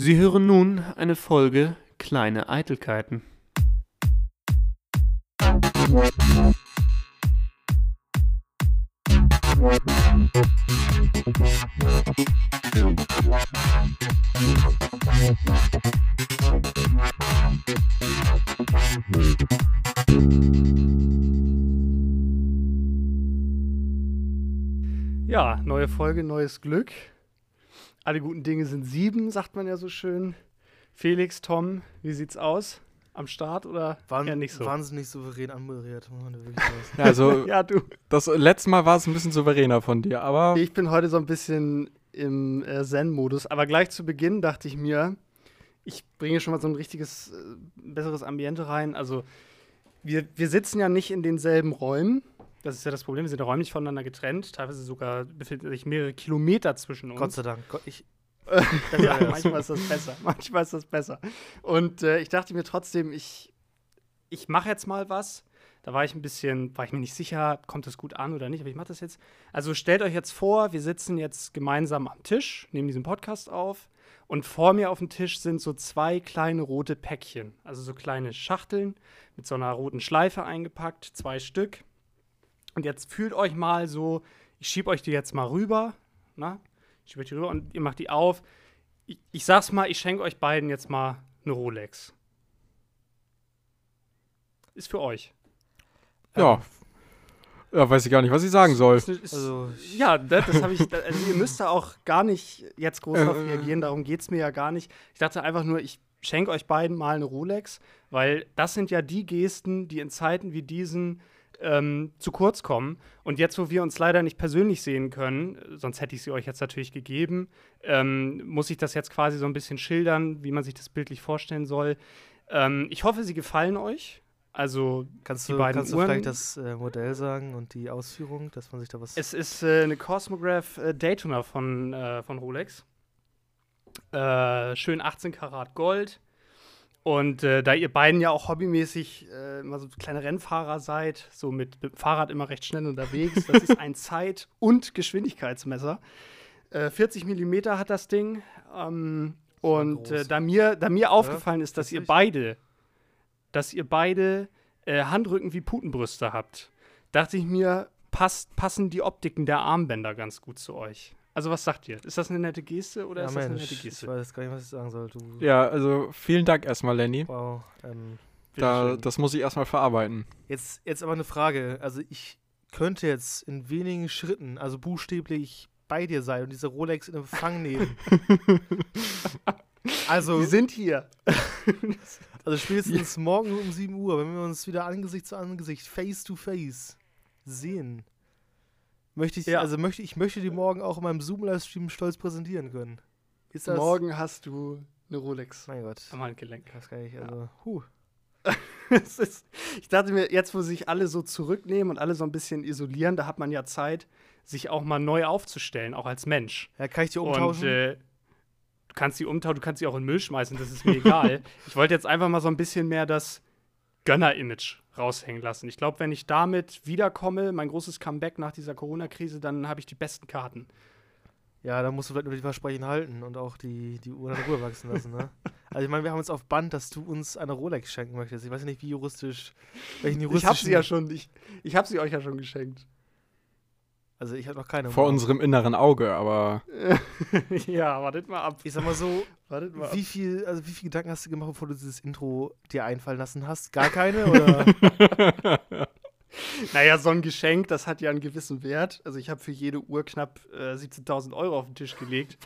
Sie hören nun eine Folge Kleine Eitelkeiten. Ja, neue Folge, neues Glück. Alle guten Dinge sind sieben, sagt man ja so schön. Felix, Tom, wie sieht's aus? Am Start oder Wahn, eher nicht so? Wahnsinnig souverän anmoderiert. Ja, also, Ja, du. das letzte Mal war es ein bisschen souveräner von dir, aber Ich bin heute so ein bisschen im äh, Zen-Modus, aber gleich zu Beginn dachte ich mir, ich bringe schon mal so ein richtiges, äh, besseres Ambiente rein. Also, wir, wir sitzen ja nicht in denselben Räumen. Das ist ja das Problem. Wir sind ja räumlich voneinander getrennt. Teilweise sogar befinden sich mehrere Kilometer zwischen uns. Gott sei Dank. Ich, ja. manchmal ist das besser. Manchmal ist das besser. Und äh, ich dachte mir trotzdem, ich, ich mache jetzt mal was. Da war ich ein bisschen, war ich mir nicht sicher, kommt das gut an oder nicht, aber ich mache das jetzt. Also stellt euch jetzt vor, wir sitzen jetzt gemeinsam am Tisch, nehmen diesen Podcast auf und vor mir auf dem Tisch sind so zwei kleine rote Päckchen, also so kleine Schachteln mit so einer roten Schleife eingepackt, zwei Stück. Und jetzt fühlt euch mal so, ich schieb euch die jetzt mal rüber, na? Ich schieb euch die rüber und ihr macht die auf. Ich, ich sag's mal, ich schenke euch beiden jetzt mal eine Rolex. Ist für euch. ja. Ja, weiß ich gar nicht, was ich sagen soll. Ist, ist, also, ja, das, das habe ich. Also ihr müsst da auch gar nicht jetzt groß drauf Äh, reagieren, darum geht es mir ja gar nicht. Ich dachte einfach nur, ich schenke euch beiden mal eine Rolex, weil das sind ja die Gesten, die in Zeiten wie diesen ähm, zu kurz kommen. Und jetzt, wo wir uns leider nicht persönlich sehen können, sonst hätte ich sie euch jetzt natürlich gegeben, ähm, muss ich das jetzt quasi so ein bisschen schildern, wie man sich das bildlich vorstellen soll. Ähm, ich hoffe, sie gefallen euch. Also kannst du, kannst du vielleicht das äh, Modell sagen und die Ausführung, dass man sich da was. Es ist äh, eine Cosmograph äh, Daytona von, äh, von Rolex. Äh, schön 18 Karat Gold. Und äh, da ihr beiden ja auch hobbymäßig äh, immer so kleine Rennfahrer seid, so mit, mit dem Fahrrad immer recht schnell unterwegs, das ist ein Zeit- und Geschwindigkeitsmesser. Äh, 40 mm hat das Ding. Ähm, war und äh, da mir, da mir aufgefallen ist, dass ihr beide, dass ihr beide äh, Handrücken wie Putenbrüste habt, dachte ich mir, passt, passen die Optiken der Armbänder ganz gut zu euch. Also was sagt ihr? Ist das eine nette Geste oder ja, ist das eine Mensch, nette ich Geste? weiß gar nicht, was ich sagen soll. Du, Ja, also vielen Dank erstmal, Lenny. Wow. Ähm, Da, das muss ich erstmal verarbeiten. jetzt, jetzt aber eine Frage. Also, ich könnte jetzt in wenigen Schritten, also buchstäblich bei dir sein und diese Rolex in Empfang nehmen. also, Die sind hier. Also spätestens morgen um 7 Uhr, wenn wir uns wieder Angesicht zu Angesicht, face to face sehen, möchte ich, Ja. also möchte ich möchte die morgen auch in meinem Zoom-Livestream stolz präsentieren können. Ist das? Morgen hast du eine Rolex Mein Gott. am Handgelenk. Ich weiß gar nicht, also, huh. Es ist, ich dachte mir, jetzt, wo sich alle so zurücknehmen und alle so ein bisschen isolieren, da hat man ja Zeit, sich auch mal neu aufzustellen, auch als Mensch. Ja, kann ich die Und umtauschen? äh, du kannst sie umtauschen, du kannst sie auch in den Müll schmeißen, das ist mir egal. Ich wollte jetzt einfach mal so ein bisschen mehr das Gönner-Image raushängen lassen. Ich glaube, wenn ich damit wiederkomme, mein großes Comeback nach dieser Corona-Krise, dann habe ich die besten Karten. ja, dann musst du vielleicht nur die Versprechen halten und auch die, die Uhr in Ruhe wachsen lassen, ne? Also ich meine, wir haben uns auf Band, dass du uns eine Rolex schenken möchtest. Ich weiß nicht, wie juristisch, welchen Ich juristischen... habe sie ja schon, ich, ich habe sie euch ja schon geschenkt. Also ich habe noch keine. Vor Uhr. unserem inneren Auge, aber ja, wartet mal ab. Ich sag mal so, Wartet mal ab. Wie viel, also wie viel Gedanken hast du gemacht, bevor du dieses Intro dir einfallen lassen hast? Gar keine? Oder? Naja, so ein Geschenk, das hat ja einen gewissen Wert. Also ich habe für jede Uhr knapp äh, 17.000 Euro auf den Tisch gelegt.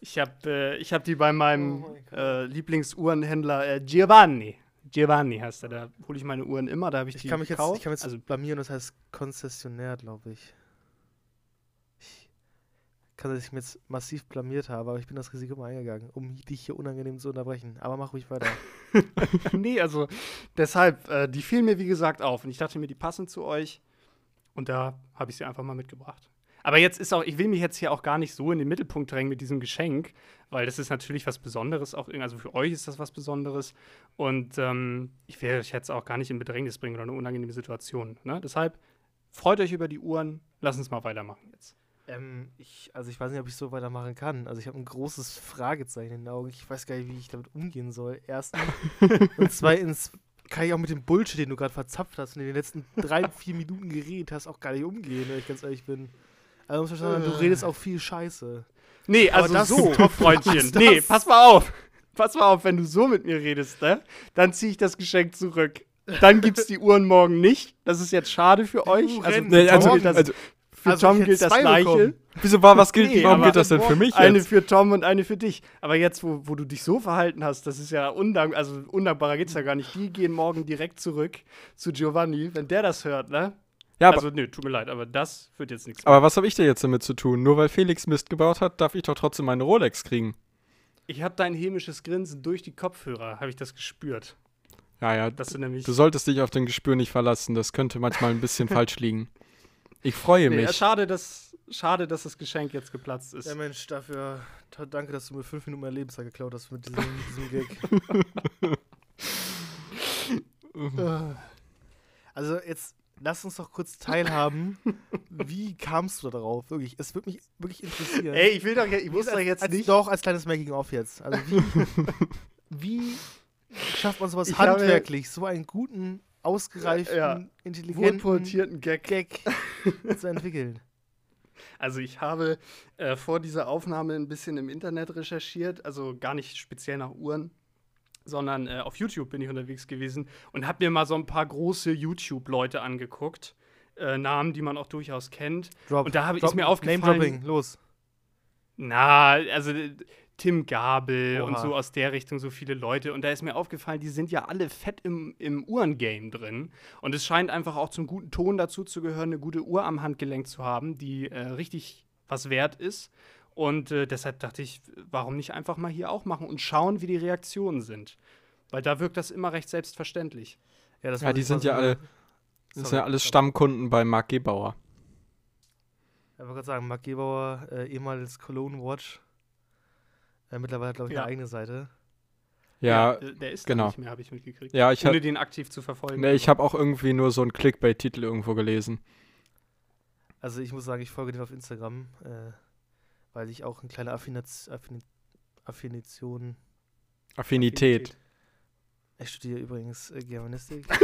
Ich habe äh, ich hab die bei meinem Oh äh, Lieblingsuhrenhändler äh, Giovanni. Giovanni heißt er. Da hole ich meine Uhren immer. Da habe ich, ich die kann mich jetzt, ich kann mich jetzt also blamieren, das heißt Konzessionär, glaube. Ich kann, dass ich mich jetzt massiv blamiert habe, aber ich bin das Risiko mal eingegangen, um dich hier unangenehm zu unterbrechen. Aber mach ruhig weiter. nee, also deshalb, äh, die fielen mir wie gesagt auf. Und ich dachte mir, die passen zu euch. Und da habe ich sie einfach mal mitgebracht. Aber jetzt ist auch, ich will mich jetzt hier auch gar nicht so in den Mittelpunkt drängen mit diesem Geschenk, weil das ist natürlich was Besonderes auch. Also für euch ist das was Besonderes. Und ähm, ich will euch jetzt auch gar nicht in Bedrängnis bringen oder eine unangenehme Situation. Ne? Deshalb freut euch über die Uhren. Lass uns mal weitermachen jetzt. Ähm, ich, also ich weiß nicht, ob ich so weitermachen kann. Also ich habe ein großes Fragezeichen in den Augen. Ich weiß gar nicht, wie ich damit umgehen soll. Erstens. und zweitens kann ich auch mit dem Bullshit, den du gerade verzapft hast und in den letzten drei, vier Minuten geredet hast, auch gar nicht umgehen, wenn ich ganz ehrlich bin. Also muss man sagen, du redest auch viel Scheiße. Nee, also das- so, Freundchen. Nee, pass mal auf. Pass mal auf, wenn du so mit mir redest, ne? Dann ziehe ich das Geschenk zurück. Dann gibt's die Uhren morgen nicht. Das ist jetzt schade für euch. Also, Nee, also, also, für also Tom gilt das Gleiche. bekommen. wieso war, was gilt, Nee, warum gilt das denn für mich Eine jetzt? für Tom und eine für dich. Aber jetzt, wo, wo du dich so verhalten hast, das ist ja undank, also undankbarer geht's ja gar nicht. Die gehen morgen direkt zurück zu Giovanni, wenn der das hört, ne? Ja, also, nö, tut mir leid, aber das wird jetzt nichts. aber was habe ich denn jetzt damit zu tun? Nur weil Felix Mist gebaut hat, darf ich doch trotzdem meine Rolex kriegen. Ich habe dein hämisches Grinsen durch die Kopfhörer, habe ich das gespürt. Ja, ja, du nämlich. du solltest dich auf dein Gespür nicht verlassen. Das könnte manchmal ein bisschen falsch liegen. Ich freue Nee, mich. schade, dass, schade, dass das Geschenk jetzt geplatzt ist. Ja, Mensch, dafür danke, dass du mir fünf Minuten mehr Lebenszeit geklaut hast mit diesem, diesem Gag. Also jetzt lass uns doch kurz teilhaben. Wie kamst du da drauf? Wirklich, es würde mich wirklich interessieren. Ey, ich will doch, ich muss als, doch jetzt als, nicht. Doch, als kleines Making-of jetzt. Also wie, wie schafft man sowas Ich handwerklich, so einen guten, ausgereiften, Ja. intelligenten Wohlportierten Gag. Gag zu entwickeln? Also ich habe äh, vor dieser Aufnahme ein bisschen im Internet recherchiert, also gar nicht speziell nach Uhren, sondern äh, auf YouTube bin ich unterwegs gewesen und habe mir mal so ein paar große YouTube-Leute angeguckt, äh, Namen, die man auch durchaus kennt. Drop, Und da habe ich mir aufgefallen, Name-Dropping, los. Na, also Tim Gabel und Oha. so aus der Richtung so viele Leute. Und da ist mir aufgefallen, die sind ja alle fett im, im Uhrengame drin. Und es scheint einfach auch zum guten Ton dazu zu gehören, eine gute Uhr am Handgelenk zu haben, die äh, richtig was wert ist. Und äh, deshalb dachte ich, warum nicht einfach mal hier auch machen und schauen, wie die Reaktionen sind. Weil da wirkt das immer recht selbstverständlich. Ja, das Ja, die sind ja alle- Das sind Sorry, ja alles sorry. Stammkunden bei Marc Gebauer. Ich wollte gerade sagen, Marc Gebauer, äh, ehemals Cologne Watch. Äh, mittlerweile, glaube ich, Ja. eine eigene Seite. Ja, äh, der ist genau. nicht mehr, habe ich mitgekriegt. ja, ich Ohne habe den aktiv zu verfolgen. nee, ich hab auch irgendwie nur so einen Clickbait-Titel irgendwo gelesen. Also ich muss sagen, ich folge dem auf Instagram, äh, weil ich auch eine kleine Affinaz Affini Affinition. Affinität. Ich studiere übrigens äh, Germanistik.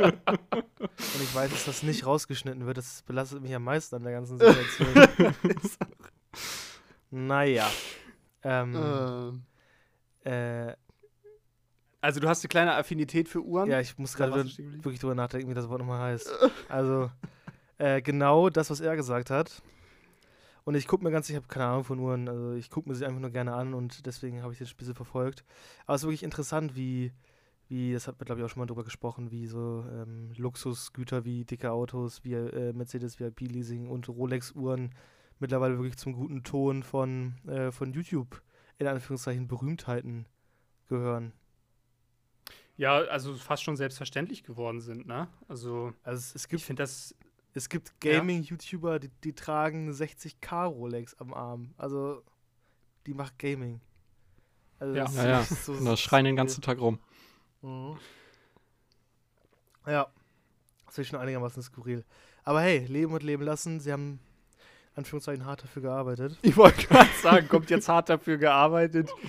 Und ich weiß, dass das nicht rausgeschnitten wird. Das belastet mich am meisten an der ganzen Situation. naja. Ähm, Äh, äh, also du hast eine kleine Affinität für Uhren? ja, ich muss gerade wirklich drüber nachdenken, wie das Wort nochmal heißt. Also, äh, genau das, was er gesagt hat. Und ich gucke mir ganz, ich habe keine Ahnung von Uhren, also ich gucke mir sie einfach nur gerne an und deswegen habe ich das ein bisschen verfolgt. Aber es ist wirklich interessant, wie, wie das hat man glaube ich auch schon mal drüber gesprochen, wie so ähm, Luxusgüter wie dicke Autos, wie äh, Mercedes VIP-Leasing und Rolex-Uhren mittlerweile wirklich zum guten Ton von, äh, von YouTube in Anführungszeichen Berühmtheiten gehören. Ja, also fast schon selbstverständlich geworden sind, ne? Also Also es, es ich gibt finde das Es gibt Ja. Gaming-YouTuber, die, die tragen 60k Rolex am Arm. Also, die macht Gaming. Also Ja. das Ja, ja. ist so- Und da schreien den ganzen Tag rum. Mhm. Ja. Das ist schon einigermaßen skurril. Aber hey, leben und leben lassen. Sie haben, Anführungszeichen, hart dafür gearbeitet. Ich wollte gerade sagen, kommt jetzt hart dafür gearbeitet.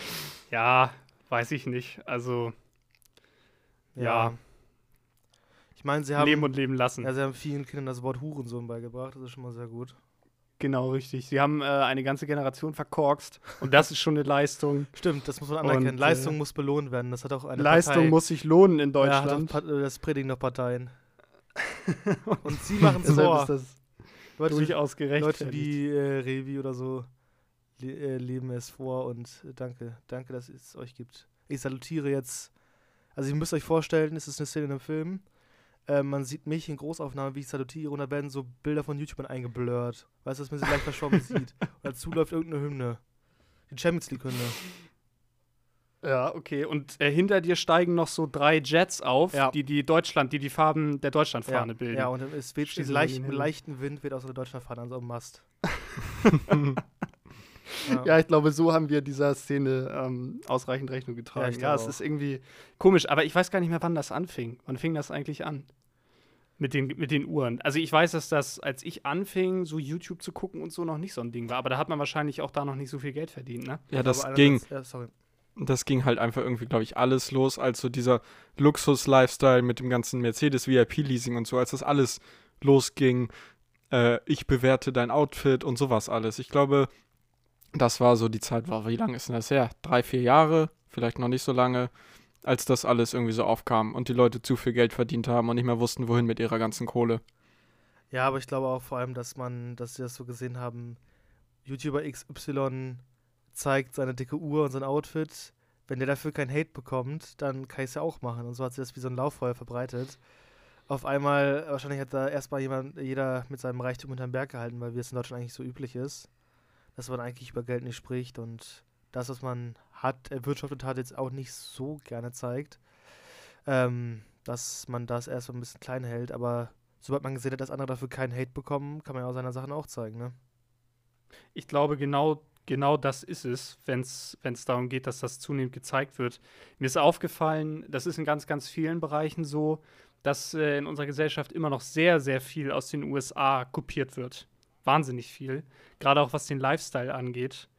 Ja, weiß ich nicht. Also Ja. Ich meine, sie haben, leben und leben lassen. ja, sie haben vielen Kindern das Wort Hurensohn beigebracht. Das ist schon mal sehr gut. genau, richtig. Sie haben äh, eine ganze Generation verkorkst und das ist schon eine Leistung. Stimmt, das muss man Und, anerkennen. äh, Leistung muss belohnt werden. Das hat auch eine Leistung Partei. muss sich lohnen in Ja, Deutschland. Äh, das predigen doch Parteien. Und sie machen es vor. das Leute, durchaus gerechtfertigt. Leute wie äh, Revi oder so le äh, leben es vor und äh, danke, danke, dass es euch gibt. Ich salutiere jetzt. Also ihr müsst euch vorstellen, es ist eine Szene in einem Film. Äh, man sieht mich in Großaufnahme, wie ich salutiere und da werden so Bilder von YouTubern eingeblurrt. Weißt du, dass man sie leicht verschwommen sieht. Und dazu läuft irgendeine Hymne. Die Champions League Hymne. Ja, okay. Und äh, hinter dir steigen noch so drei Jets auf, Ja. die die Deutschland, die die Farben der Deutschlandfahne ja, bilden. ja, und es weht diesen sie leicht, in den mit Himmel. leichten Wind wird aus der Deutschlandfahne an so einem Mast. Ja, ich glaube, so haben wir dieser Szene ähm, ausreichend Rechnung Ja, getragen. Ja, es auch. ist irgendwie komisch, aber ich weiß gar nicht mehr, wann das anfing. Wann fing das eigentlich an? mit den, mit den Uhren. Also ich weiß, dass das, als ich anfing, so YouTube zu gucken und so noch nicht so ein Ding war, aber da hat man wahrscheinlich auch da noch nicht so viel Geld verdient, ne? Ja, das ging. Ja, sorry. Das ging halt einfach irgendwie, glaube ich, alles los, als so dieser Luxus-Lifestyle mit dem ganzen Mercedes-VIP-Leasing und so, als das alles losging, äh, ich bewerte dein Outfit und sowas alles. Ich glaube, das war so die Zeit, war, wie lange ist denn das her? Drei, vier Jahre, vielleicht noch nicht so lange, als das alles irgendwie so aufkam und die Leute zu viel Geld verdient haben und nicht mehr wussten, wohin mit ihrer ganzen Kohle. Ja, aber ich glaube auch vor allem, dass man, dass sie das so gesehen haben, YouTuber XY zeigt seine dicke Uhr und sein Outfit. Wenn der dafür kein Hate bekommt, dann kann ich es ja auch machen. Und so hat sich das wie so ein Lauffeuer verbreitet. Auf einmal, wahrscheinlich hat da erstmal jemand, jeder mit seinem Reichtum unterm Berg gehalten, weil wie es in Deutschland eigentlich so üblich ist, dass man eigentlich über Geld nicht spricht und das, was man hat, erwirtschaftet hat, jetzt auch nicht so gerne zeigt. Ähm, dass man das erst so ein bisschen klein hält, aber sobald man gesehen hat, dass andere dafür keinen Hate bekommen, kann man ja auch seine Sachen auch zeigen, ne? Ich glaube, genau, genau das ist es, wenn es darum geht, dass das zunehmend gezeigt wird. Mir ist aufgefallen, das ist in ganz, ganz vielen Bereichen so, dass äh, in unserer Gesellschaft immer noch sehr, sehr viel aus den USA kopiert wird. Wahnsinnig viel. Gerade auch was den Lifestyle angeht.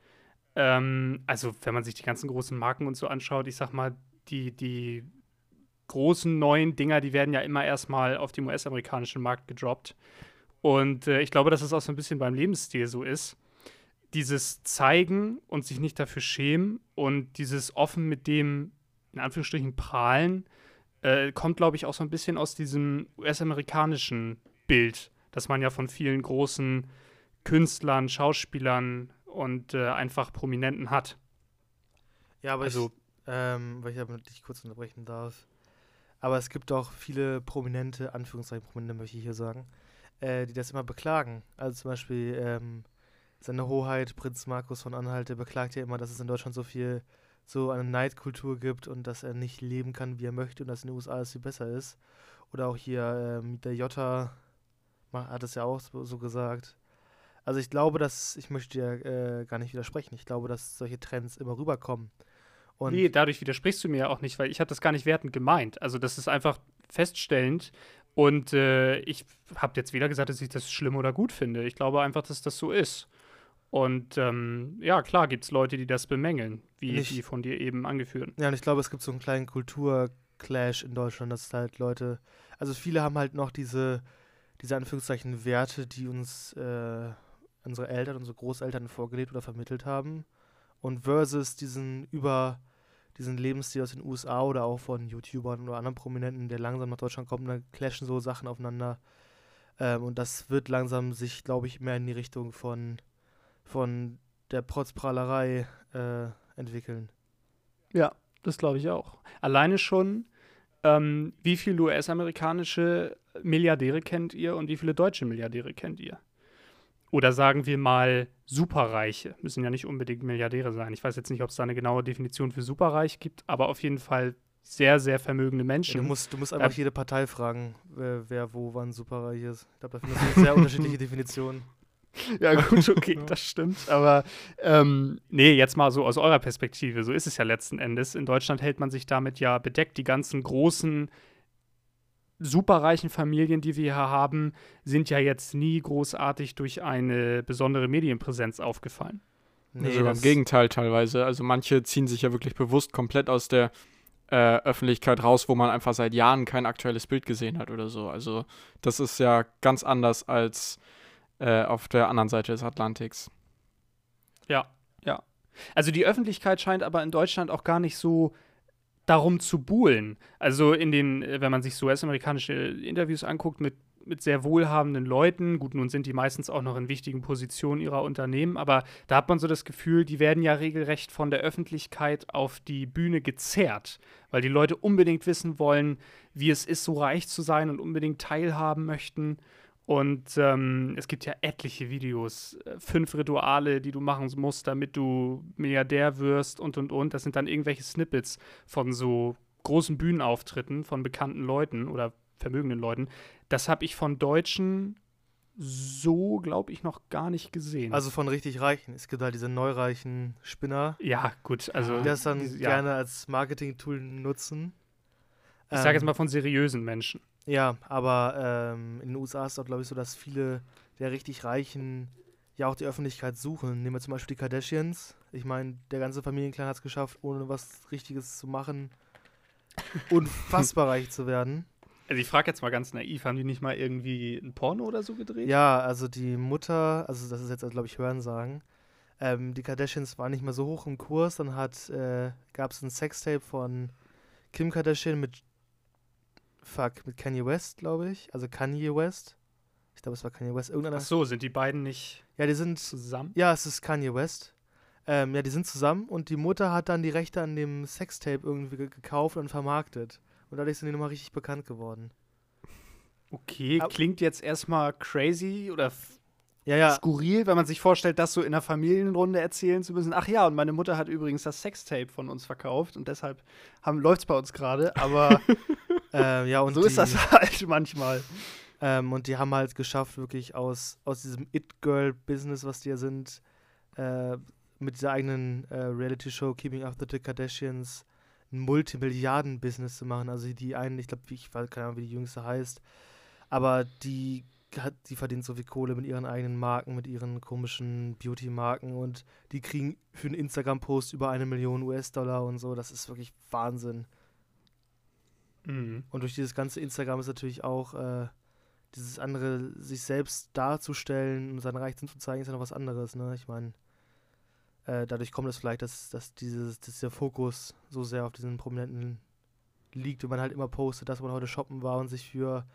Ähm, also, wenn man sich die ganzen großen Marken und so anschaut, ich sag mal, die, die großen neuen Dinger, die werden ja immer erstmal auf dem US-amerikanischen Markt gedroppt. Und äh, ich glaube, dass es auch so ein bisschen beim Lebensstil so ist. Dieses Zeigen und sich nicht dafür schämen und dieses offen mit dem, in Anführungsstrichen, prahlen, äh, kommt, glaube ich, auch so ein bisschen aus diesem US-amerikanischen Bild, das man ja von vielen großen Künstlern, Schauspielern und äh, einfach Prominenten hat. Ja, aber Also- ich, ähm, weil ich aber dich kurz unterbrechen darf. Aber es gibt auch viele prominente, Anführungszeichen prominente möchte ich hier sagen, äh, die das immer beklagen. Also zum Beispiel ähm, seine Hoheit, Prinz Markus von Anhalt, der beklagt ja immer, dass es in Deutschland so viel, so eine Neidkultur gibt und dass er nicht leben kann, wie er möchte und dass in den USA es viel besser ist. Oder auch hier ähm, der Jota hat es ja auch so, so gesagt. Also ich glaube, dass, ich möchte dir äh, gar nicht widersprechen, ich glaube, dass solche Trends immer rüberkommen. Und nee, dadurch widersprichst du mir ja auch nicht, weil ich habe das gar nicht wertend gemeint. Also das ist einfach feststellend und äh, ich habe jetzt weder gesagt, dass ich das schlimm oder gut finde. Ich glaube einfach, dass das so ist. Und ähm, ja, klar gibt es Leute, die das bemängeln, wie Nicht- die von dir eben angeführten. Ja, und ich glaube, es gibt so einen kleinen Kulturclash in Deutschland, dass halt Leute, also viele haben halt noch diese, diese Anführungszeichen Werte, die uns äh, unsere Eltern, unsere Großeltern vorgelebt oder vermittelt haben. Und versus diesen über diesen Lebensstil aus den USA oder auch von YouTubern oder anderen Prominenten, der langsam nach Deutschland kommt, da clashen so Sachen aufeinander. Ähm, und das wird langsam sich, glaube ich, mehr in die Richtung von, von der Protzprahlerei äh, entwickeln. Ja, das glaube ich auch. Alleine schon, ähm, wie viele US-amerikanische Milliardäre kennt ihr und wie viele deutsche Milliardäre kennt ihr? Oder sagen wir mal Superreiche. Müssen ja nicht unbedingt Milliardäre sein. Ich weiß jetzt nicht, ob es da eine genaue Definition für Superreich gibt, aber auf jeden Fall sehr, sehr vermögende Ja, Menschen. du musst, du musst einfach Ähm, jede Partei fragen, wer, wer wo wann superreich ist. Ich glaube, da findest du sehr unterschiedliche Definitionen. Ja, gut, okay, das stimmt. Aber ähm, nee, jetzt mal so aus eurer Perspektive. So ist es ja letzten Endes. In Deutschland hält man sich damit ja bedeckt. Die ganzen großen, superreichen Familien, die wir hier haben, sind ja jetzt nie großartig durch eine besondere Medienpräsenz aufgefallen. Nee, Sogar im Gegenteil teilweise. Also manche ziehen sich ja wirklich bewusst komplett aus der äh, Öffentlichkeit raus, wo man einfach seit Jahren kein aktuelles Bild gesehen hat oder so. Also das ist ja ganz anders als äh, auf der anderen Seite des Atlantiks. Ja, ja. Also die Öffentlichkeit scheint aber in Deutschland auch gar nicht so darum zu buhlen. Also in den, äh, wenn man sich so US-amerikanische Interviews anguckt mit, mit sehr wohlhabenden Leuten, gut, nun sind die meistens auch noch in wichtigen Positionen ihrer Unternehmen, aber da hat man so das Gefühl, die werden ja regelrecht von der Öffentlichkeit auf die Bühne gezerrt, weil die Leute unbedingt wissen wollen, wie es ist, so reich zu sein und unbedingt teilhaben möchten. Und ähm, es gibt ja etliche Videos, äh, fünf Rituale, die du machen musst, damit du Milliardär wirst und und und. Das sind dann irgendwelche Snippets von so großen Bühnenauftritten von bekannten Leuten oder vermögenden Leuten. Das habe ich von Deutschen so, glaube ich, noch gar nicht gesehen. Also von richtig Reichen. Es gibt halt diese neureichen Spinner, ja, gut, also die das dann ja. gerne als Marketing-Tool nutzen. Ich sage jetzt Ähm, mal von seriösen Menschen. Ja, aber ähm, in den USA ist es auch, glaube ich, so, dass viele der richtig Reichen ja auch die Öffentlichkeit suchen. Nehmen wir zum Beispiel die Kardashians. Ich meine, der ganze Familienclan hat es geschafft, ohne was Richtiges zu machen, unfassbar reich zu werden. Also ich frage jetzt mal ganz naiv, haben die nicht mal irgendwie ein Porno oder so gedreht? Ja, also die Mutter, also das ist jetzt, glaube ich, Hörensagen. Ähm, die Kardashians waren nicht mehr so hoch im Kurs. Dann hat, äh, gab es ein Sextape von Kim Kardashian mit, fuck, mit Kanye West, glaube ich. Also Kanye West. Ich glaube, es war Kanye West. Irgendeiner. Ach so, sind die beiden nicht Ja, die sind, zusammen? ja, es ist Kanye West. Ähm, ja, die sind zusammen und die Mutter hat dann die Rechte an dem Sextape irgendwie ge gekauft und vermarktet. Und dadurch sind die nochmal richtig bekannt geworden. Okay, Ab- klingt jetzt erstmal crazy oder Ja, ja, skurril, wenn man sich vorstellt, das so in einer Familienrunde erzählen zu müssen. Ach ja, und meine Mutter hat übrigens das Sextape von uns verkauft und deshalb läuft es bei uns gerade. Aber ähm, ja und so die, ist das halt manchmal. Ähm, und die haben halt geschafft, wirklich aus, aus diesem It-Girl-Business, was die ja sind, äh, mit dieser eigenen äh, Reality-Show Keeping Up with the Kardashians ein Multimilliarden-Business zu machen. Also die einen, ich glaube, ich weiß keine Ahnung, wie die jüngste heißt, aber die hat, die verdient so viel Kohle mit ihren eigenen Marken, mit ihren komischen Beauty-Marken und die kriegen für einen Instagram-Post über eine Million US-Dollar und so. Das ist wirklich Wahnsinn. Mhm. Und durch dieses ganze Instagram ist natürlich auch äh, dieses andere, sich selbst darzustellen und sein Reichtum zu zeigen, ist ja noch was anderes, ne? Ich meine, äh, dadurch kommt es vielleicht, dass, dass, dieses, dass der Fokus so sehr auf diesen Prominenten liegt und man halt immer postet, dass man heute shoppen war und sich für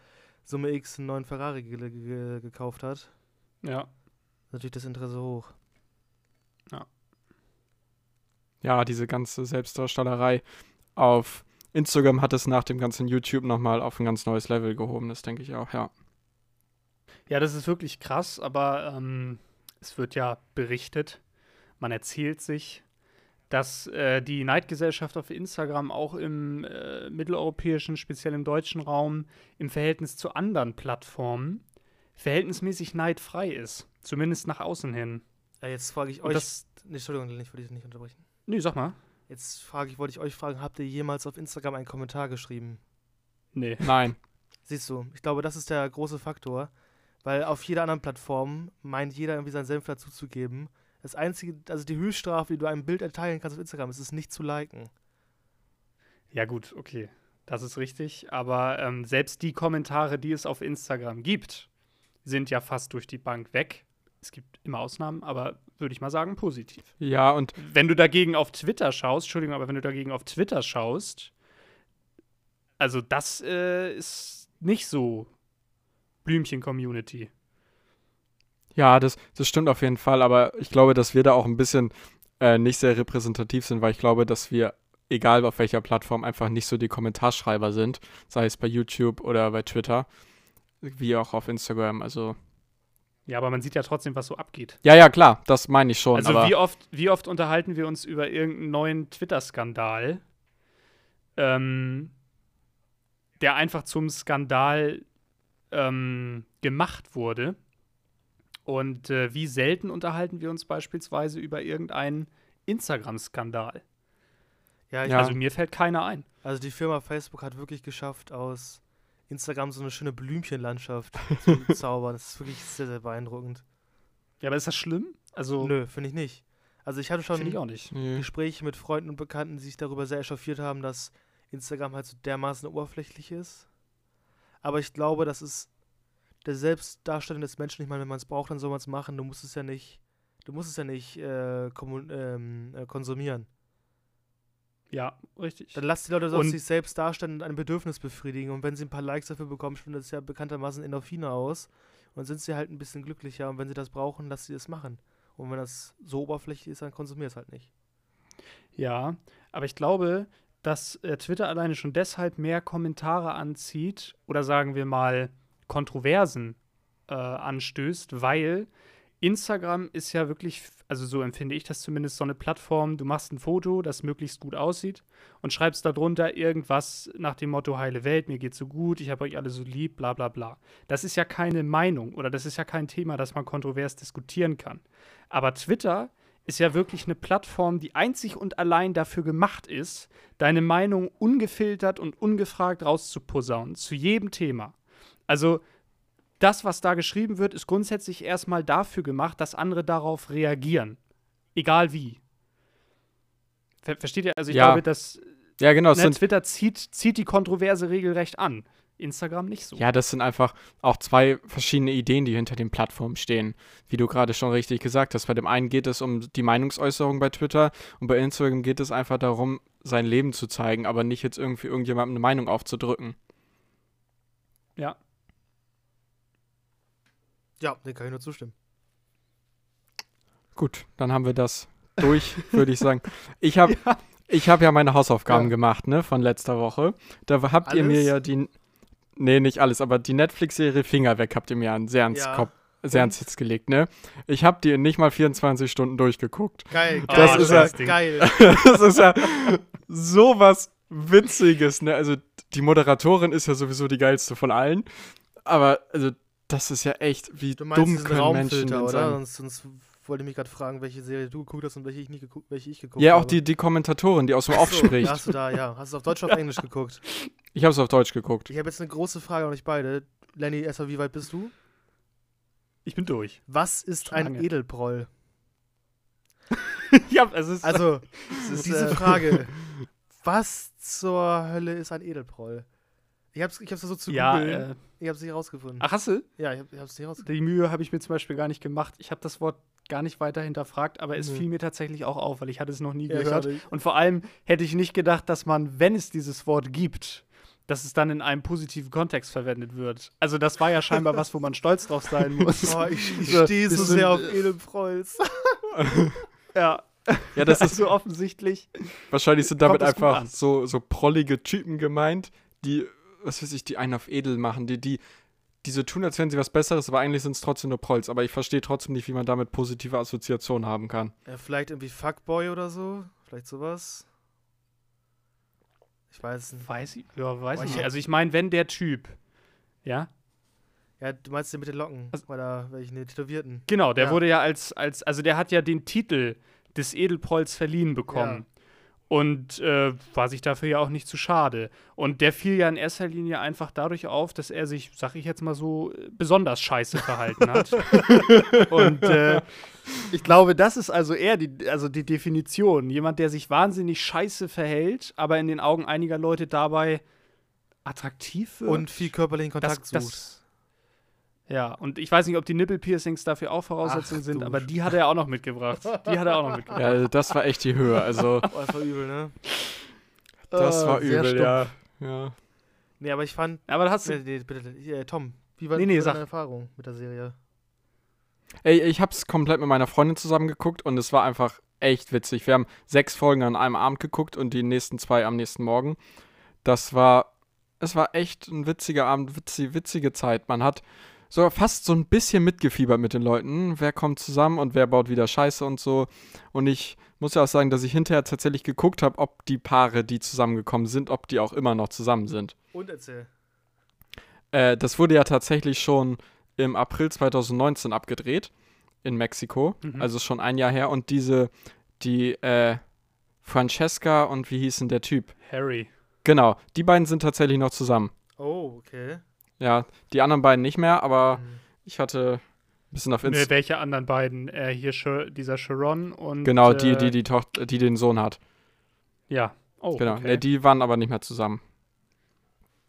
Summe X einen neuen Ferrari ge ge gekauft hat. Ja. Natürlich das Interesse hoch. Ja, diese ganze Selbstdarstellerei auf Instagram hat es nach dem ganzen YouTube nochmal auf ein ganz neues Level gehoben, das denke ich auch, ja. Ja, das ist wirklich krass, aber ähm, es wird ja berichtet, man erzählt sich, dass äh, die Neidgesellschaft auf Instagram auch im äh, mitteleuropäischen, speziell im deutschen Raum, im Verhältnis zu anderen Plattformen verhältnismäßig neidfrei ist. Zumindest nach außen hin. Äh, jetzt frage ich euch. das, nee, Entschuldigung, ich wollte dich nicht unterbrechen. nee, sag mal. Jetzt frage ich, wollte ich euch fragen, habt ihr jemals auf Instagram einen Kommentar geschrieben? Nee. Nein. Siehst du, ich glaube, das ist der große Faktor, weil auf jeder anderen Plattform meint jeder irgendwie seinen Senf dazuzugeben. Das einzige, also die Höchststrafe, die du einem Bild erteilen kannst auf Instagram, ist es nicht zu liken. Ja, gut, okay. Das ist richtig. Aber ähm, selbst die Kommentare, die es auf Instagram gibt, sind ja fast durch die Bank weg. Es gibt immer Ausnahmen, aber würde ich mal sagen, positiv. Ja, und Wenn du dagegen auf Twitter schaust, Entschuldigung, aber wenn du dagegen auf Twitter schaust, also das äh, ist nicht so Blümchen-Community. ja, das, das stimmt auf jeden Fall, aber ich glaube, dass wir da auch ein bisschen äh, nicht sehr repräsentativ sind, weil ich glaube, dass wir, egal auf welcher Plattform, einfach nicht so die Kommentarschreiber sind, sei es bei YouTube oder bei Twitter, wie auch auf Instagram. Also, Ja, aber man sieht ja trotzdem, was so abgeht. ja, ja, klar, das meine ich schon. Also aber wie oft, wie oft unterhalten wir uns über irgendeinen neuen Twitter-Skandal, ähm, der einfach zum Skandal ähm, gemacht wurde. Und äh, wie selten unterhalten wir uns beispielsweise über irgendeinen Instagram-Skandal. Ja, Ja. Also mir fällt keiner ein. also die Firma Facebook hat wirklich geschafft, aus Instagram so eine schöne Blümchenlandschaft zu zaubern. Das ist wirklich sehr, sehr beeindruckend. Ja, aber ist das schlimm? Also, Nö, finde ich nicht. Also ich hatte schon ich auch nicht. nee. Gespräche mit Freunden und Bekannten, die sich darüber sehr echauffiert haben, dass Instagram halt so dermaßen oberflächlich ist. Aber ich glaube, das ist der Selbstdarstellung des Menschen. Ich meine, wenn man es braucht, dann soll man es machen. Du musst es ja nicht, du musst es ja nicht äh, ähm, äh, konsumieren. Ja, richtig. Dann lass die Leute so Und- sich selbst darstellen und ein Bedürfnis befriedigen. Und wenn sie ein paar Likes dafür bekommen, stimmt das ja bekanntermaßen Endorphine aus. Und dann sind sie halt ein bisschen glücklicher. Und wenn sie das brauchen, lass sie es machen. Und wenn das so oberflächlich ist, dann konsumier es halt nicht. Ja, aber ich glaube, dass äh, Twitter alleine schon deshalb mehr Kommentare anzieht oder sagen wir mal Kontroversen äh, anstößt, weil Instagram ist ja wirklich, also so empfinde ich das zumindest, so eine Plattform, du machst ein Foto, das möglichst gut aussieht und schreibst darunter irgendwas nach dem Motto Heile Welt, mir geht's so gut, ich habe euch alle so lieb, bla bla bla. Das ist ja keine Meinung oder das ist ja kein Thema, das man kontrovers diskutieren kann. Aber Twitter ist ja wirklich eine Plattform, die einzig und allein dafür gemacht ist, deine Meinung ungefiltert und ungefragt rauszuposaunen, zu jedem Thema. Also das, was da geschrieben wird, ist grundsätzlich erstmal dafür gemacht, dass andere darauf reagieren. Egal wie. Ver versteht ihr? Also ich Ja. glaube, dass Ja, genau. Ne, Twitter zieht, zieht die Kontroverse regelrecht an. Instagram nicht so. ja, das sind einfach auch zwei verschiedene Ideen, die hinter den Plattformen stehen. Wie du gerade schon richtig gesagt hast. Bei dem einen geht es um die Meinungsäußerung bei Twitter und bei Instagram geht es einfach darum, sein Leben zu zeigen, aber nicht jetzt irgendwie irgendjemandem eine Meinung aufzudrücken. Ja. Ja, dem kann ich nur zustimmen. Gut, dann haben wir das durch, würde ich sagen. Ich habe ich hab ja meine Hausaufgaben Ja. gemacht, ne, von letzter Woche. Da habt ihr mir Alles? ja die, nee, nicht alles, aber die Netflix-Serie Finger weg habt ihr mir an, sehr ans Ja. Kopf, sehr ans Herz gelegt, ne. Ich habe die in nicht mal 24 Stunden durchgeguckt. Geil, Ah, geil. ist ja- geil. das ist ja sowas Witziges, ne. Also die Moderatorin ist ja sowieso die geilste von allen, aber also das ist ja echt, wie Du meinst dumm können Menschen Raumfilter, denn oder? sein. Sonst, sonst wollte ich mich gerade fragen, welche Serie du geguckt hast und welche ich nicht geguckt, welche ich geguckt Ja, auch habe. die, die Kommentatorin, die aus dem Off spricht. Hast du da, ja. Hast du auf Deutsch oder auf Englisch geguckt? Ich habe es auf Deutsch geguckt. Ich habe jetzt eine große Frage an euch beide. Lenny, erstmal, wie weit bist du? Ich bin durch. Was ist Schon ein lange. Edelproll? ja, es ist, Also, es ist, diese äh, Frage. Was zur Hölle ist ein Edelproll? Ich hab's, ich hab's versucht zu ja, googeln. äh, ich hab's nicht rausgefunden. ach, hast du? Ja, ich, hab, ich hab's nicht rausgefunden. Die Mühe habe ich mir zum Beispiel gar nicht gemacht. Ich habe das Wort gar nicht weiter hinterfragt, aber es Mhm. fiel mir tatsächlich auch auf, weil ich hatte es noch nie Ja, gehört. hatte- Und vor allem hätte ich nicht gedacht, dass man, wenn es dieses Wort gibt, dass es dann in einem positiven Kontext verwendet wird. Also das war ja scheinbar was, wo man stolz drauf sein muss. Oh, ich, ich So, stehe so sehr auf äh, Edelprolls. ja, Ja, das ist also offensichtlich. wahrscheinlich sind damit einfach so, so prollige Typen gemeint, die, was weiß ich, die einen auf edel machen, die, die, die so tun, als wären sie was Besseres, aber eigentlich sind es trotzdem nur Prolls. Aber ich verstehe trotzdem nicht, wie man damit positive Assoziationen haben kann. Ja, vielleicht irgendwie Fuckboy oder so. Vielleicht sowas. Ich weiß es nicht. Weiß ich, ja, weiß ich- nicht. Also ich meine, wenn der Typ, ja, Ja, du meinst den mit den Locken? Also- oder welchen den Tätowierten? genau, der Ja. wurde ja als, als, also der hat ja den Titel des Edelprolls verliehen bekommen. Und äh, war sich dafür ja auch nicht zu schade. Und der fiel ja in erster Linie einfach dadurch auf, dass er sich, sag ich jetzt mal so, besonders scheiße verhalten hat. Und äh, ich glaube, das ist also eher die, also die Definition. Jemand, der sich wahnsinnig scheiße verhält, aber in den Augen einiger Leute dabei attraktiv wird. Und viel körperlichen Kontakt das, sucht. das, ja, und ich weiß nicht, ob die Nippelpiercings dafür auch Voraussetzungen Ach, sind, aber die hat er auch noch mitgebracht. Die hat er auch noch mitgebracht. Ja, also das war echt die Höhe. Also, Oh, einfach übel, ne? das war Äh, sehr übel, ja. ja. Nee, aber ich fand. Aber da hast du. Nee, nee, bitte, äh, Tom, wie war Nee, nee, war deine Erfahrung mit der Serie? Ey, ich hab's komplett mit meiner Freundin zusammen geguckt und es war einfach echt witzig. Wir haben sechs Folgen an einem Abend geguckt und die nächsten zwei am nächsten Morgen. Das war, es war echt ein witziger Abend, witzig, witzige Zeit. Man hat sogar fast so ein bisschen mitgefiebert mit den Leuten. Wer kommt zusammen und wer baut wieder Scheiße und so. Und ich muss ja auch sagen, dass ich hinterher tatsächlich geguckt habe, ob die Paare, die zusammengekommen sind, ob die auch immer noch zusammen sind. Und erzähl. Äh, das wurde ja tatsächlich schon im April 2019 abgedreht in Mexiko, Mhm. also schon ein Jahr her. Und diese, die äh, Francesca und wie hieß denn der Typ? Harry. Genau, die beiden sind tatsächlich noch zusammen. Oh, okay. Ja, die anderen beiden nicht mehr, aber Hm. ich hatte ein bisschen auf Nee, Insta. welche anderen beiden? Äh, hier dieser Sharon und. Genau, äh, die, die, die Tochter, die den Sohn hat. Ja. Oh, Genau. okay. Nee, die waren aber nicht mehr zusammen.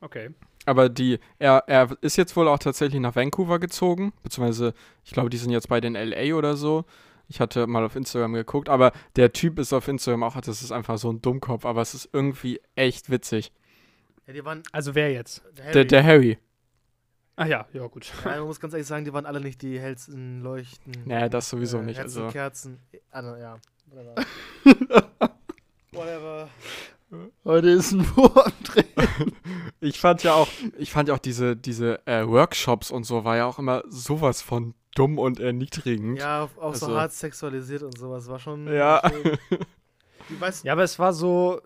okay. Aber die, er, er ist jetzt wohl auch tatsächlich nach Vancouver gezogen, beziehungsweise ich glaube, die sind jetzt bei den LA oder so. Ich hatte mal auf Instagram geguckt, aber der Typ ist auf Instagram auch, das ist einfach so ein Dummkopf, aber es ist irgendwie echt witzig. Ja, die waren. Also wer jetzt? Der Harry. Der, der Harry. Ah ja, ja, gut. Ja, man muss ganz ehrlich sagen, die waren alle nicht die hellsten Leuchten. Naja, das sowieso äh, nicht. Herzen, Also, Kerzen. Ah, no, ja. Whatever. Whatever. Heute ist ein Wurm drin. ich fand ja auch, ich fand ja auch diese, diese äh, Workshops und so, war ja auch immer sowas von dumm und erniedrigend. Ja, auch Also- so hart sexualisiert und sowas. War schon. Ja. Die weißt Ja, aber es war so.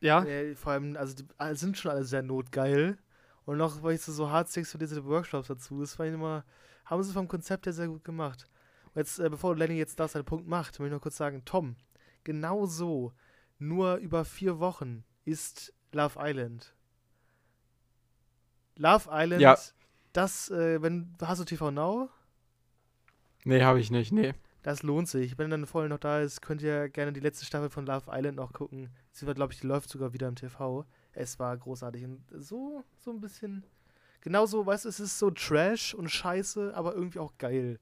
Ja. Ja, vor allem, also die sind schon alle sehr notgeil. Und noch, weil ich so, so hart sexualisierte Workshops dazu, das war immer, haben sie vom Konzept her sehr gut gemacht. Jetzt, äh, bevor Lenny jetzt da seinen Punkt macht, möchte ich noch kurz sagen, Tom, genau so, nur über vier Wochen ist Love Island. Love Island, Ja. das, äh, wenn, hast du TV Now? Nee, habe ich nicht, nee. Das lohnt sich. Wenn dann Folge noch da ist, könnt ihr gerne die letzte Staffel von Love Island noch gucken. Sie wird, glaube ich, die läuft sogar wieder im TV. Es war großartig. Und so, so ein bisschen. Genauso, weißt du, es ist so Trash und Scheiße, aber irgendwie auch geil.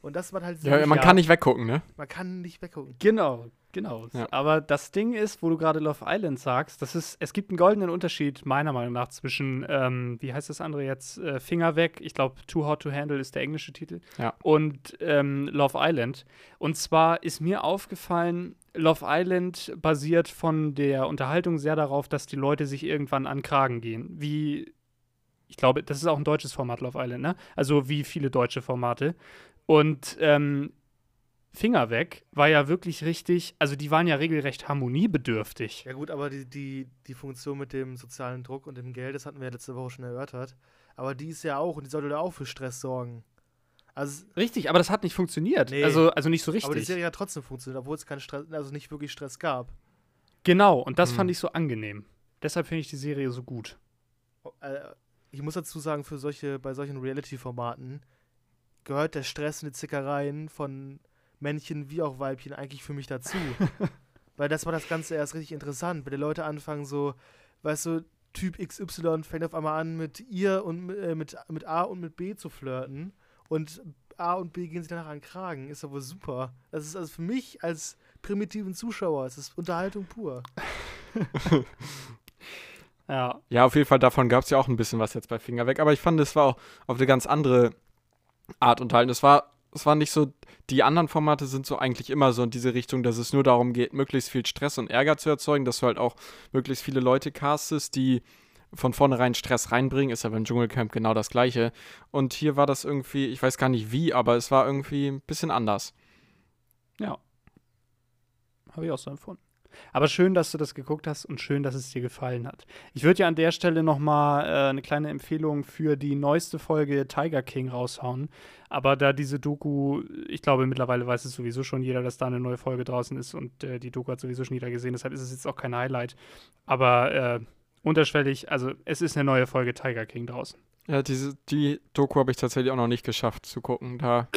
Und das war halt. Ja, man Ja. kann nicht weggucken, ne? Man kann nicht weggucken. Genau, genau. Ja. Aber das Ding ist, wo du gerade Love Island sagst, das ist, es gibt einen goldenen Unterschied, meiner Meinung nach, zwischen, ähm, wie heißt das andere jetzt, äh, Finger weg, ich glaube, Too Hot to Handle ist der englische Titel, Ja. und ähm, Love Island. Und zwar ist mir aufgefallen, Love Island basiert von der Unterhaltung sehr darauf, dass die Leute sich irgendwann an Kragen gehen. Wie, ich glaube, das ist auch ein deutsches Format, Love Island, ne? Also wie viele deutsche Formate. Und ähm, Finger weg war ja wirklich richtig, also die waren ja regelrecht harmoniebedürftig. Ja, gut, aber die, die, die Funktion mit dem sozialen Druck und dem Geld, das hatten wir ja letzte Woche schon erörtert. Aber die ist ja auch, und die sollte ja auch für Stress sorgen. Also, Richtig, aber das hat nicht funktioniert. Nee. Also, also nicht so aber die richtig. Serie hat trotzdem funktioniert, obwohl es keinen Stress, also nicht wirklich Stress gab. Genau, und das Hm. fand ich so angenehm. Deshalb finde ich die Serie so gut. äh, ich muss dazu sagen, für solche, bei solchen Reality-Formaten gehört der Stress und die Zickereien von Männchen wie auch Weibchen eigentlich für mich dazu. Weil das war das Ganze erst richtig interessant, wenn die Leute anfangen so, weißt du, Typ XY fängt auf einmal an mit ihr und äh, mit, mit A und mit B zu flirten und A und B gehen sich danach an den Kragen. Ist doch wohl super. Das ist also für mich als primitiven Zuschauer, es ist Unterhaltung pur. Ja. Ja, auf jeden Fall, davon gab es ja auch ein bisschen was jetzt bei Finger weg. Aber ich fand, es war auch auf eine ganz andere Art unterhalten. Es war, es war nicht so, die anderen Formate sind so eigentlich immer so in diese Richtung, dass es nur darum geht, möglichst viel Stress und Ärger zu erzeugen, dass du halt auch möglichst viele Leute castest, die von vornherein Stress reinbringen, ist ja beim Dschungelcamp genau das gleiche. Und hier war das irgendwie, ich weiß gar nicht wie, aber es war irgendwie ein bisschen anders. Ja. Habe ich auch so empfunden. Aber schön, dass du das geguckt hast und schön, dass es dir gefallen hat. Ich würde ja an der Stelle noch mal äh, eine kleine Empfehlung für die neueste Folge Tiger King raushauen. Aber da diese Doku, ich glaube, mittlerweile weiß es sowieso schon jeder, dass da eine neue Folge draußen ist und äh, die Doku hat sowieso schon jeder gesehen. Deshalb ist es jetzt auch kein Highlight. Aber äh, unterschwellig, also es ist eine neue Folge Tiger King draußen. Ja, diese, die Doku habe ich tatsächlich auch noch nicht geschafft zu gucken. Da,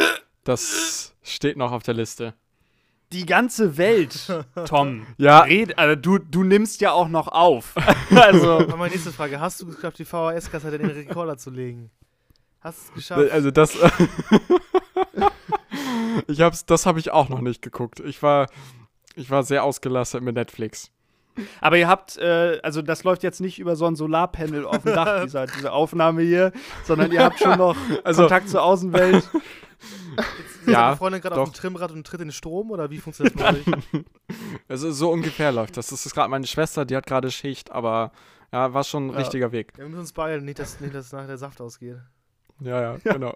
das steht noch auf der Liste. Die ganze Welt, Tom. Ja, Red, also du, du nimmst ja auch noch auf. also, Aber meine nächste Frage, hast du es geschafft, die VHS-Kassette in den Rekorder zu legen? Hast du es geschafft? also das. ich hab's, das habe ich auch noch nicht geguckt. Ich war, ich war sehr ausgelastet mit Netflix. Aber ihr habt, äh, also das läuft jetzt nicht über so ein Solarpanel auf dem Dach, dieser, diese Aufnahme hier, sondern ihr habt schon noch Also- Kontakt zur Außenwelt. Ist Ja, deine Freundin gerade auf dem Trimmrad und tritt in den Strom oder wie funktioniert das? Also so ungefähr läuft das. Das ist gerade meine Schwester, die hat gerade Schicht, aber ja, war schon ein Ja. richtiger Weg. Wir müssen uns beeilen, nicht, dass, nicht, dass nachher der Saft ausgeht. Ja, ja, genau.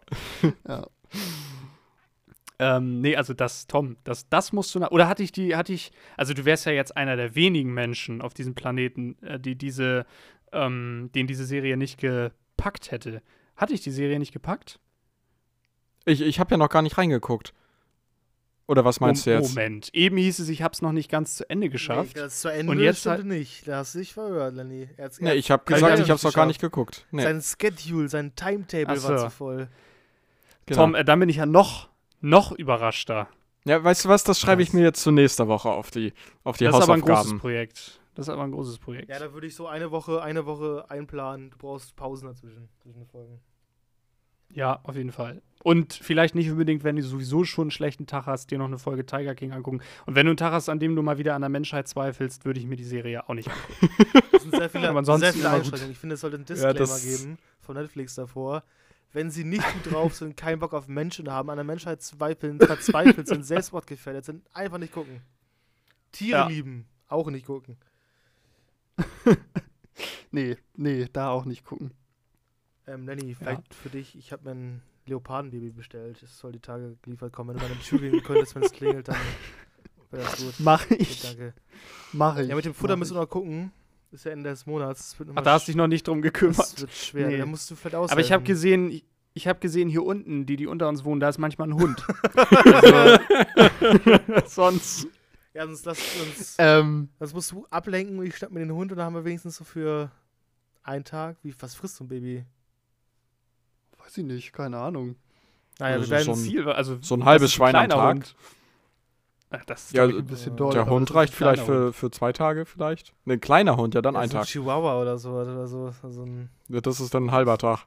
ähm, nee, also das, Tom, das, das musst du, na oder hatte ich die, hatte ich, also du wärst ja jetzt einer der wenigen Menschen auf diesem Planeten, äh, die diese, ähm, den diese Serie nicht gepackt hätte. Hatte ich die Serie nicht gepackt? Ich, ich habe ja noch gar nicht reingeguckt. Oder was meinst du Mom- jetzt? Moment, eben hieß es, ich hab's noch nicht ganz zu Ende geschafft. Nee, das zu Ende Und jetzt halt- nicht. Da hast du dich verhört, Lenny. Er hat's- Nee, ich habe gesagt, ich habe es noch gar nicht geguckt. Nee, Sein Schedule, sein Timetable Ach war so. zu voll. genau. Tom, äh, dann bin ich ja noch, noch überraschter. Ja, weißt du was, das schreibe ich Das- mir jetzt zu nächster Woche auf die, auf die das ist aber ein großes Hausaufgaben. Projekt. Das ist aber ein großes Projekt. Ja, da würde ich so eine Woche, eine Woche einplanen. Du brauchst Pausen dazwischen, zwischen den Folgen. Ja, auf jeden Fall. Und vielleicht nicht unbedingt, wenn du sowieso schon einen schlechten Tag hast, dir noch eine Folge Tiger King angucken. Und wenn du einen Tag hast, an dem du mal wieder an der Menschheit zweifelst, würde ich mir die Serie auch nicht angucken. Das sind sehr viele, Aber sehr viele. Einschränkungen. Ich finde, es sollte einen Ja, Disclaimer das- geben von Netflix davor. Wenn sie nicht gut drauf sind, keinen Bock auf Menschen haben, an der Menschheit zweifeln, verzweifelt sind, selbstmordgefährdet sind, einfach nicht gucken. Tiere Ja. lieben, auch nicht gucken. Nee, nee, da auch nicht gucken. Ähm, Lenny, vielleicht für dich, ich habe mir ein Leopardenbaby bestellt. Es soll die Tage geliefert kommen. Wenn du mal eine Tür gehen könntest, wenn es klingelt, dann wäre das gut. Mach ich. danke. Mach ich. Ja, mit dem Futter Mach müssen wir noch gucken. Ist ja Ende des Monats. Ach, da hast du dich noch nicht drum Das gekümmert. wird schwer. Nee. Da musst du vielleicht aushelfen. Aber ich habe gesehen, ich, ich habe gesehen, hier unten, die, die unter uns wohnen, da ist manchmal ein Hund. also, sonst. Ja, sonst lass uns. Ähm, Das musst du ablenken und ich schnapp mir den Hund und dann haben wir wenigstens so für einen Tag. Wie, was frisst so ein Baby? Weiß ich nicht, keine Ahnung. Naja, Also wir werden schon- es. Viel, also, So ein das halbes Schwein am Tag. Hund. Ach, das ist Ja, ein bisschen äh, doll. Der Hund das ein reicht vielleicht für, Hund. für zwei Tage vielleicht. Ne, ein kleiner Hund, ja dann Ja, ein so ein Tag. Chihuahua oder so. Oder so. so ein, Ja, Das ist dann ein halber Tag.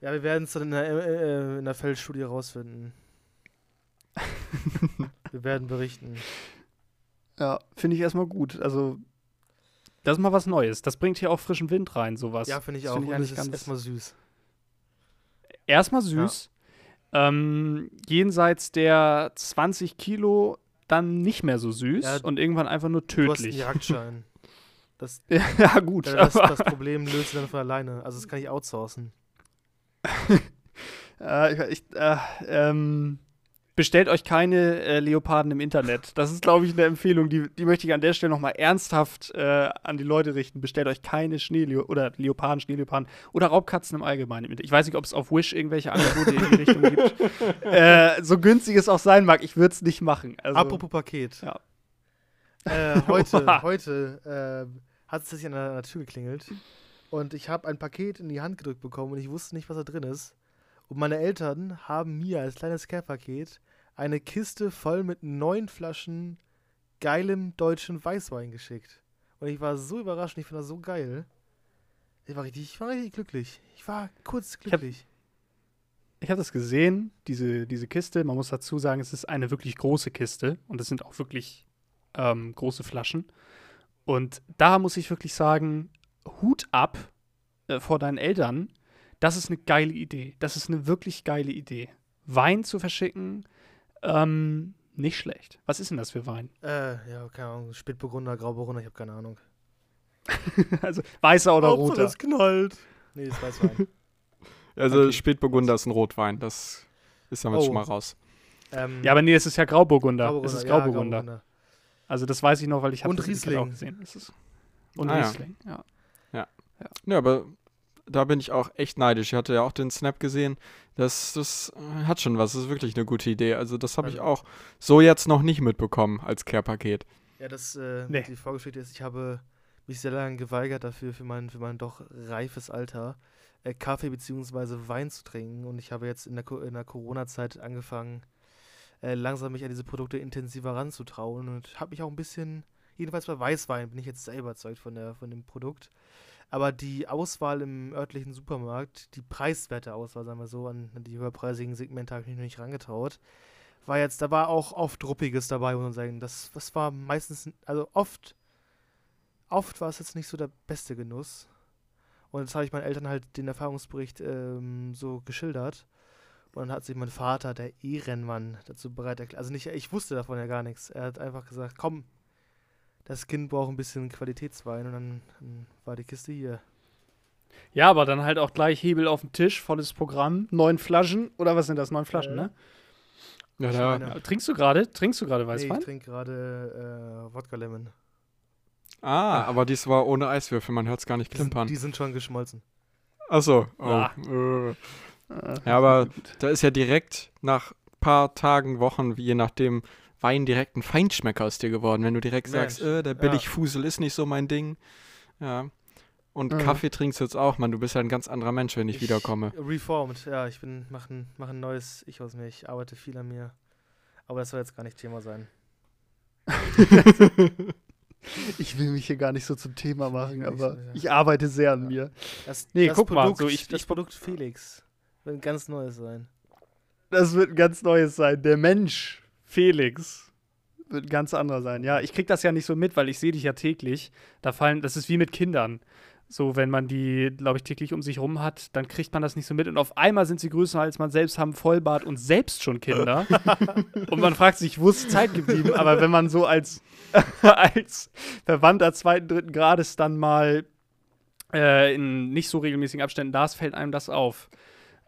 ja, wir werden es dann in der, äh, in der Feldstudie rausfinden. wir werden berichten. Ja, finde ich erstmal gut. Also, das ist mal was Neues. Das bringt hier auch frischen Wind rein, sowas. Ja, finde ich Das auch. find ich und ist ganz- erstmal süß. Erstmal süß. Ähm, jenseits der 20 Kilo dann nicht mehr so süß Ja, und irgendwann einfach nur Du hast einen tödlich. Jagdschein. Das, ja, gut. das, das Problem löst sich dann von alleine. Also, das kann ich outsourcen. äh, ich, ich, äh, ähm, bestellt euch keine äh, Leoparden im Internet. Das ist, glaube ich, eine Empfehlung, die, die möchte ich an der Stelle nochmal ernsthaft äh, an die Leute richten. Bestellt euch keine Schneeleo oder Leoparden, Schneeleoparden oder Raubkatzen im Allgemeinen. im Internet. Ich weiß nicht, ob es auf Wish irgendwelche Angebote in die Richtung gibt. Äh, so günstig es auch sein mag, ich würde es nicht machen. Also, Apropos Paket. Ja. Äh, heute heute äh, hat es sich an der Tür geklingelt. Und ich habe ein Paket in die Hand gedrückt bekommen und ich wusste nicht, was da drin ist. Und meine Eltern haben mir als kleines Care-Paket eine Kiste voll mit neun Flaschen geilem deutschen Weißwein geschickt. Und ich war so überrascht, ich fand das so geil. Ich war richtig, ich war richtig glücklich. Ich war kurz hab- glücklich. Ich habe das gesehen, diese, diese Kiste. Man muss dazu sagen, es ist eine wirklich große Kiste und es sind auch wirklich ähm, große Flaschen. Und da muss ich wirklich sagen, Hut ab äh, vor deinen Eltern. Das ist eine geile Idee. Das ist eine wirklich geile Idee. Wein zu verschicken, ähm, nicht schlecht. Was ist denn das für Wein? Äh, ja, keine Ahnung, Spätburgunder, Grauburgunder, ich habe keine Ahnung. also weißer oder Hauptsache, roter? es knallt. Nee, das ist Weißwein. Also Okay. Spätburgunder ist ein Rotwein. Das ist damit Oh. schon mal raus. ähm, Ja, aber nee, es ist ja Grauburgunder. Grauburgunder, es ist ja, Grauburgunder. Also das weiß ich noch, weil ich habe Und das Riesling. auch gesehen. Es ist und Ah, ja. Riesling, ja. Ja, aber da bin ich auch echt neidisch. Ich hatte ja auch den Snap gesehen. Das, das äh, hat schon was. Das ist wirklich eine gute Idee. Also das habe ich Also- auch so jetzt noch nicht mitbekommen als Care-Paket. Ja, das, äh, Nee. die Vorgeschichte ist, ich habe mich sehr lange geweigert dafür, für mein, für mein doch reifes Alter, äh, Kaffee bzw. Wein zu trinken. Und ich habe jetzt in der, Co- in der Corona-Zeit angefangen, äh, langsam mich an diese Produkte intensiver ranzutrauen und habe mich auch ein bisschen, jedenfalls bei Weißwein, bin ich jetzt sehr überzeugt von, der, von dem Produkt. Aber die Auswahl im örtlichen Supermarkt, die preiswerte Auswahl, sagen wir so, an die höherpreisigen Segmente habe ich mich noch nicht rangetraut. War jetzt, da war auch oft Ruppiges dabei, muss man sagen. Das, das war meistens, also oft, oft war es jetzt nicht so der beste Genuss. Und jetzt habe ich meinen Eltern halt den Erfahrungsbericht ähm, so geschildert. Und dann hat sich mein Vater, der Ehrenmann, dazu bereit erklärt. Also nicht, ich wusste davon ja gar nichts. Er hat einfach gesagt, komm, das Kind braucht ein bisschen Qualitätswein. Und dann, dann war die Kiste hier. Ja, aber dann halt auch gleich Hebel auf dem Tisch, volles Programm, neun Flaschen oder was sind das? Neun Flaschen, Äh, ne? Ja, da, Ja, trinkst du gerade? Trinkst du gerade Nee, Weißwein? ich trinke gerade äh, Wodka Lemon. ah, aber dies war ohne Eiswürfel. Man hört es gar nicht Die sind, klimpern. die sind schon geschmolzen. Achso. Oh. Ah. Äh. Äh, Ja, aber da ist ja direkt nach paar Tagen, Wochen, je nachdem, Wein direkt ein Feinschmecker aus dir geworden. Wenn du direkt sagst, Mensch, äh, der ja. Billigfusel ist nicht so mein Ding. Ja. Und Mhm. Kaffee trinkst du jetzt auch, Mann. Du bist ja ein ganz anderer Mensch, wenn ich, wiederkomme. Reformed, ja, ich bin, mache ein, mach ein neues Ich aus mir. Ich arbeite viel an mir. Aber das soll jetzt gar nicht Thema sein. ich will mich hier gar nicht so zum Thema machen, aber so, ja. ich arbeite sehr an Ja. mir. Das, Nee, das guck mal, Produkt, so ich- das ich- Produkt Felix wird ein ganz neues sein. Das wird ein ganz neues sein. Der Mensch, Felix, wird ein ganz anderer sein. Ja, ich krieg das ja nicht so mit, weil ich sehe dich ja täglich. Da fallen, das ist wie mit Kindern. So, wenn man die, glaube ich, täglich um sich rum hat, dann kriegt man das nicht so mit. Und auf einmal sind sie größer als man selbst, haben Vollbart und selbst schon Kinder. und man fragt sich, wo ist Zeit geblieben? Aber wenn man so als, als Verwandter zweiten, dritten Grades dann mal äh, in nicht so regelmäßigen Abständen da ist, fällt einem das auf.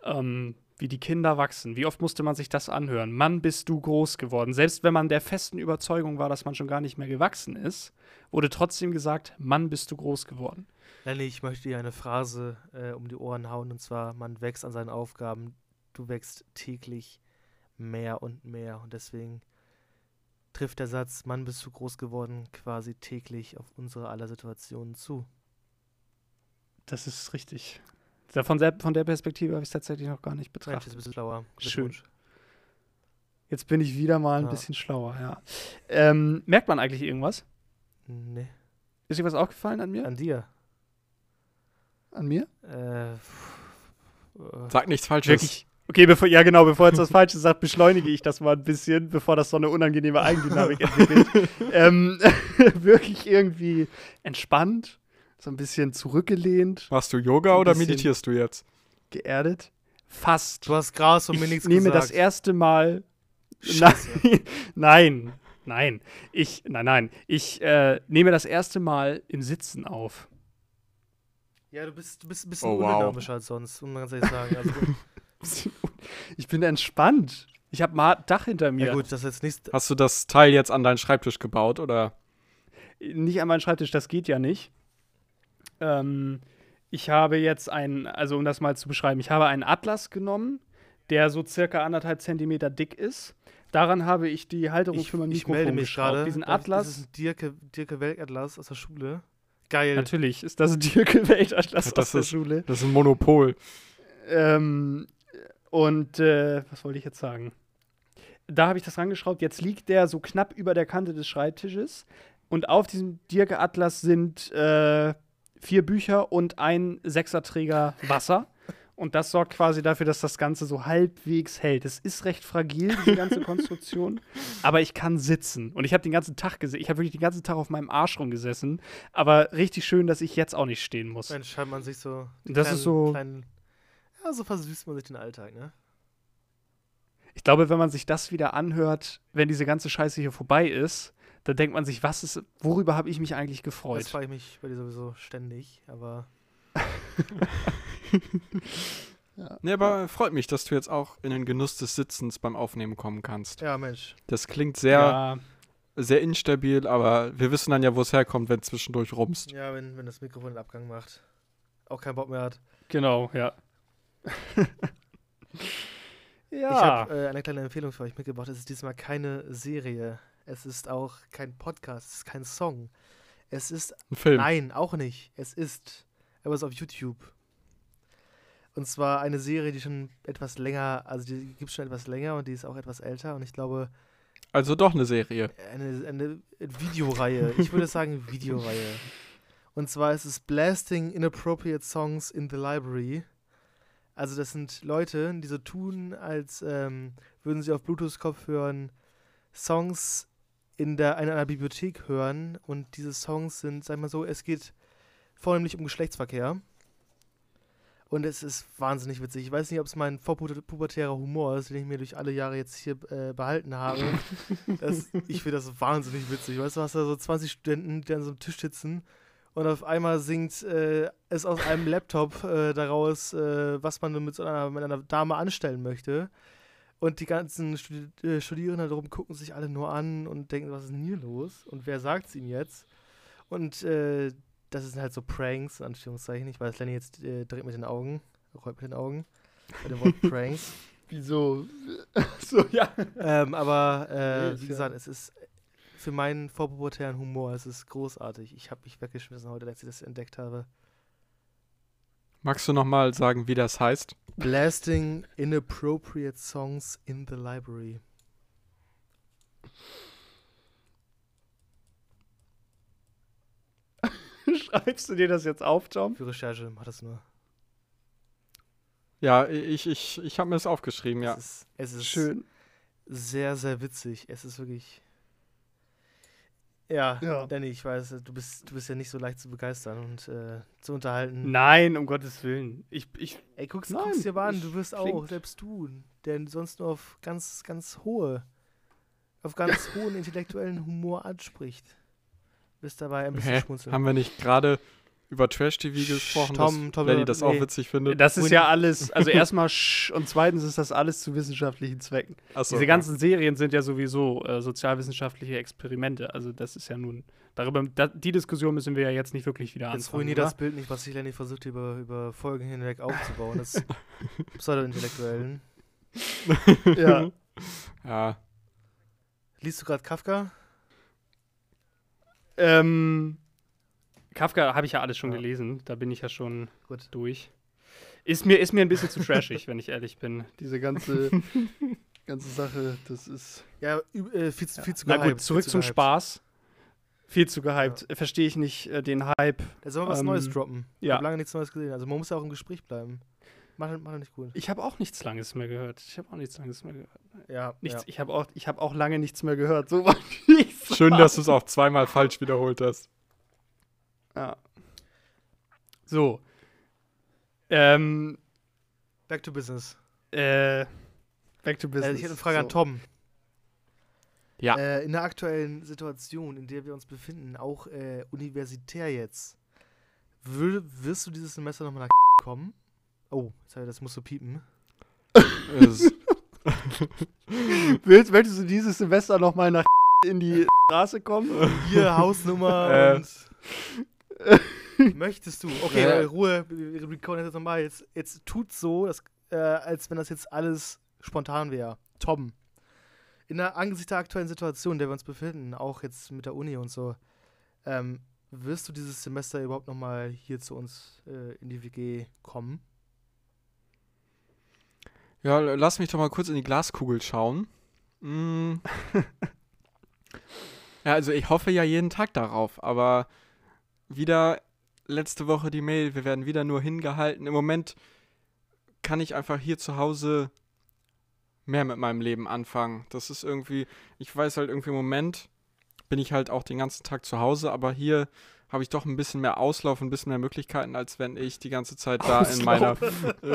Ähm, wie die Kinder wachsen. Wie oft musste man sich das anhören? Mann, bist du groß geworden. Selbst wenn man der festen Überzeugung war, dass man schon gar nicht mehr gewachsen ist, wurde trotzdem gesagt, Mann, bist du groß geworden. Lenny, ich möchte dir eine Phrase äh, um die Ohren hauen und zwar: Man wächst an seinen Aufgaben, du wächst täglich mehr und mehr und deswegen trifft der Satz: Mann, bist du groß geworden, quasi täglich auf unsere aller Situationen zu. Das ist richtig. Da- Von der, von der Perspektive habe ich es tatsächlich noch gar nicht betrachtet. jetzt bist du schlauer. Schön. Jetzt bin ich wieder mal ein Ja. bisschen schlauer, ja. Ähm, merkt man eigentlich irgendwas? Nee, Ist dir was aufgefallen an mir? an dir. An mir? Äh, äh, Sag nichts Falsches. Wirklich. Okay, bevor, ja genau, bevor jetzt was Falsches sagt, beschleunige ich das mal ein bisschen, bevor das so eine unangenehme Eigendynamik entwickelt. ähm, wirklich irgendwie entspannt, so ein bisschen zurückgelehnt, Machst du Yoga So oder meditierst du jetzt? geerdet. Fast. du hast Gras und mir ich nichts nehme gesagt. das erste Mal. Scheiße. Nein, nein, nein. Ich, nein, nein. Ich äh, nehme das erste Mal im Sitzen auf. Ja, du bist, du bist ein bisschen Oh, wow. als sonst, muss man ganz ehrlich sagen. Also, Ich bin entspannt. Ich habe mal Dach hinter mir. ja gut, das ist jetzt nicht. Hast du das Teil jetzt an deinen Schreibtisch gebaut oder? Nicht an meinen Schreibtisch, das geht ja nicht. Ähm, ich habe jetzt einen, also um das mal zu beschreiben, ich habe einen Atlas genommen, der so circa anderthalb Zentimeter dick ist. Daran habe ich die Halterung Ich, für mein ich Mikrofon melde mich gerade. Diesen Das- Atlas, Das ist ein Dirke, Dirke Weltatlas aus der Schule. Geil. natürlich ist das ein Dirk Weltatlas aus der ist- Schule. Das ist ein Monopol. Ähm, und äh, was wollte ich jetzt sagen? Da habe ich das rangeschraubt. Jetzt liegt der so knapp über der Kante des Schreibtisches. Und auf diesem Dirke Atlas sind äh, vier Bücher und ein Sechserträger Wasser. Und das sorgt quasi dafür, dass das Ganze so halbwegs hält. Es ist recht fragil, diese ganze Konstruktion. aber ich kann sitzen. Und ich habe den ganzen Tag gesehen. Ich habe wirklich den ganzen Tag auf meinem Arsch rumgesessen. Aber richtig schön, dass ich jetzt auch nicht stehen muss. Mensch, hat man sich so. die Das ist so- Kleinen, ja, so versüßt man sich den Alltag, ne? Ich glaube, wenn man sich das wieder anhört, wenn diese ganze Scheiße hier vorbei ist, dann denkt man sich, was ist, worüber habe ich mich eigentlich Das gefreut? frage ich mich bei dir sowieso ständig, aber. Nee, aber freut mich, dass du jetzt auch in den Genuss des Sitzens beim Aufnehmen kommen kannst. Ja, Mensch. Das klingt sehr, Ja, sehr instabil, aber wir wissen dann ja, wo es herkommt, wenn es zwischendurch rumst. Ja, wenn, wenn das Mikrofon den Abgang macht. Auch keinen Bock mehr hat. genau, ja. Ich ja. habe äh, eine kleine Empfehlung für euch mitgebracht. Es ist diesmal keine Serie. Es ist auch kein Podcast. Es ist kein Song. Es ist Ein Film. Nein, auch nicht. Es ist, aber es ist auf YouTube. Und zwar eine Serie, die schon etwas länger, also die gibt es schon etwas länger und die ist auch etwas älter und ich glaube, Also doch eine Serie. eine, eine Videoreihe. Ich würde sagen Videoreihe. Und zwar ist es Blasting Inappropriate Songs in the Library. Also das sind Leute, die so tun, als ähm, würden sie auf Bluetooth-Kopfhörern Songs in, der, in einer Bibliothek hören. Und diese Songs sind, sag mal so, es geht vornehmlich um Geschlechtsverkehr. Und es ist wahnsinnig witzig. Ich weiß nicht, ob es mein vorpubertärer Humor ist, den ich mir durch alle Jahre jetzt hier äh, behalten habe. Das, ich finde das wahnsinnig witzig. Weißt du, du hast da so 20 Studenten, die an so einem Tisch sitzen und auf einmal singt äh, es aus einem Laptop äh, daraus, äh, was man mit so einer, mit einer Dame anstellen möchte. Und die ganzen Studi äh, Studierenden darum gucken sich alle nur an und denken, was ist denn hier los? Und wer sagt es ihm jetzt? Und äh, das sind halt so Pranks, in Anführungszeichen. Ich weiß, Lenny jetzt äh, dreht mit den Augen, rollt mit den Augen bei dem Wort Pranks. Wieso? so, ja. ähm, aber äh, Nee, wie ja- gesagt, es ist für meinen vorpubertären Humor, es ist großartig. Ich habe mich weggeschmissen heute, als ich das entdeckt habe. Magst du nochmal sagen, wie das heißt? Blasting inappropriate songs in the library. Schreibst du dir das jetzt auf, Tom? Für Recherche macht das nur. Ja, ich, ich, ich habe mir das aufgeschrieben, ja. Es ist, es ist Schön. sehr, sehr witzig. Es ist wirklich. Ja, Ja. Danny, ich weiß, du bist, du bist ja nicht so leicht zu begeistern und äh, zu unterhalten. Nein, um Gottes Willen. Ich, ich, Ey, guck's, Nein, guck's dir mal an, du wirst auch, selbst du, der sonst nur auf ganz, ganz hohe, auf ganz hohen intellektuellen Humor anspricht. Bist dabei ein bisschen Hä? schmunzeln. Haben wir nicht gerade über Trash-TV gesprochen, Tom- dass Tom- Lenny das auch nee. witzig findet. Das ist ja alles, also erstmal sch und zweitens ist das alles zu wissenschaftlichen Zwecken. Achso, Diese ja. ganzen Serien sind ja sowieso äh, sozialwissenschaftliche Experimente. Also das ist ja nun, darüber, da, die Diskussion müssen wir ja jetzt nicht wirklich wieder Jetzt anfangen. ruiniert oder? das Bild nicht, was sich Lenny versucht, über, über Folgen hinweg aufzubauen. Das Pseudo-Intellektuellen. Ja. Ja, Liest du gerade Kafka? ähm, Kafka habe ich ja alles schon Ja. gelesen. Da bin ich ja schon Gut. durch. Ist mir, ist mir ein bisschen zu trashig, wenn ich ehrlich bin. Diese ganze, ganze Sache, das ist. Ja, äh, viel, zu- viel zu Na gehypt, gut, zurück zum gehypt. Spaß. Viel zu gehypt. Verstehe ich nicht äh, den Hype. Da soll was Ähm, Neues droppen. Ich ja. habe lange nichts Neues gesehen. Also man muss ja auch im Gespräch bleiben. Mach, mach doch nicht gut. Ich habe auch nichts Langes mehr gehört. Ich habe auch nichts Langes mehr gehört. Ja, Nichts, ja. Ich habe auch, ich hab auch lange nichts mehr gehört. So ich's schön, dass du es auch zweimal falsch wiederholt hast. Ja. So. Ähm, Back to business. äh, back to business. Äh, ich hätte eine Frage so. an Tom. Ja. Äh, in der aktuellen Situation, in der wir uns befinden, auch äh, universitär jetzt, wür wirst du dieses Semester nochmal nach kommen? Oh, sorry, das musst du piepen. Willst, möchtest du dieses Semester noch mal nach in die Straße kommen? Hier, Hausnummer Äh. und möchtest du? Okay, Ja. Ruhe, wir wir recorden jetzt nochmal. Jetzt, jetzt tut so, dass, äh, als wenn das jetzt alles spontan wäre. Tom, in der angesichts der aktuellen Situation, in der wir uns befinden, auch jetzt mit der Uni und so, ähm, wirst du dieses Semester überhaupt nochmal hier zu uns äh, in die WG kommen? ja, lass mich doch mal kurz in die Glaskugel schauen. Mm. ja, also ich hoffe ja jeden Tag darauf, aber wieder letzte Woche die Mail, wir werden wieder nur hingehalten. Im Moment kann ich einfach hier zu Hause mehr mit meinem Leben anfangen. Das ist irgendwie, ich weiß halt irgendwie im Moment bin ich halt auch den ganzen Tag zu Hause, aber hier habe ich doch ein bisschen mehr Auslauf, ein bisschen mehr Möglichkeiten, als wenn ich die ganze Zeit da in meiner,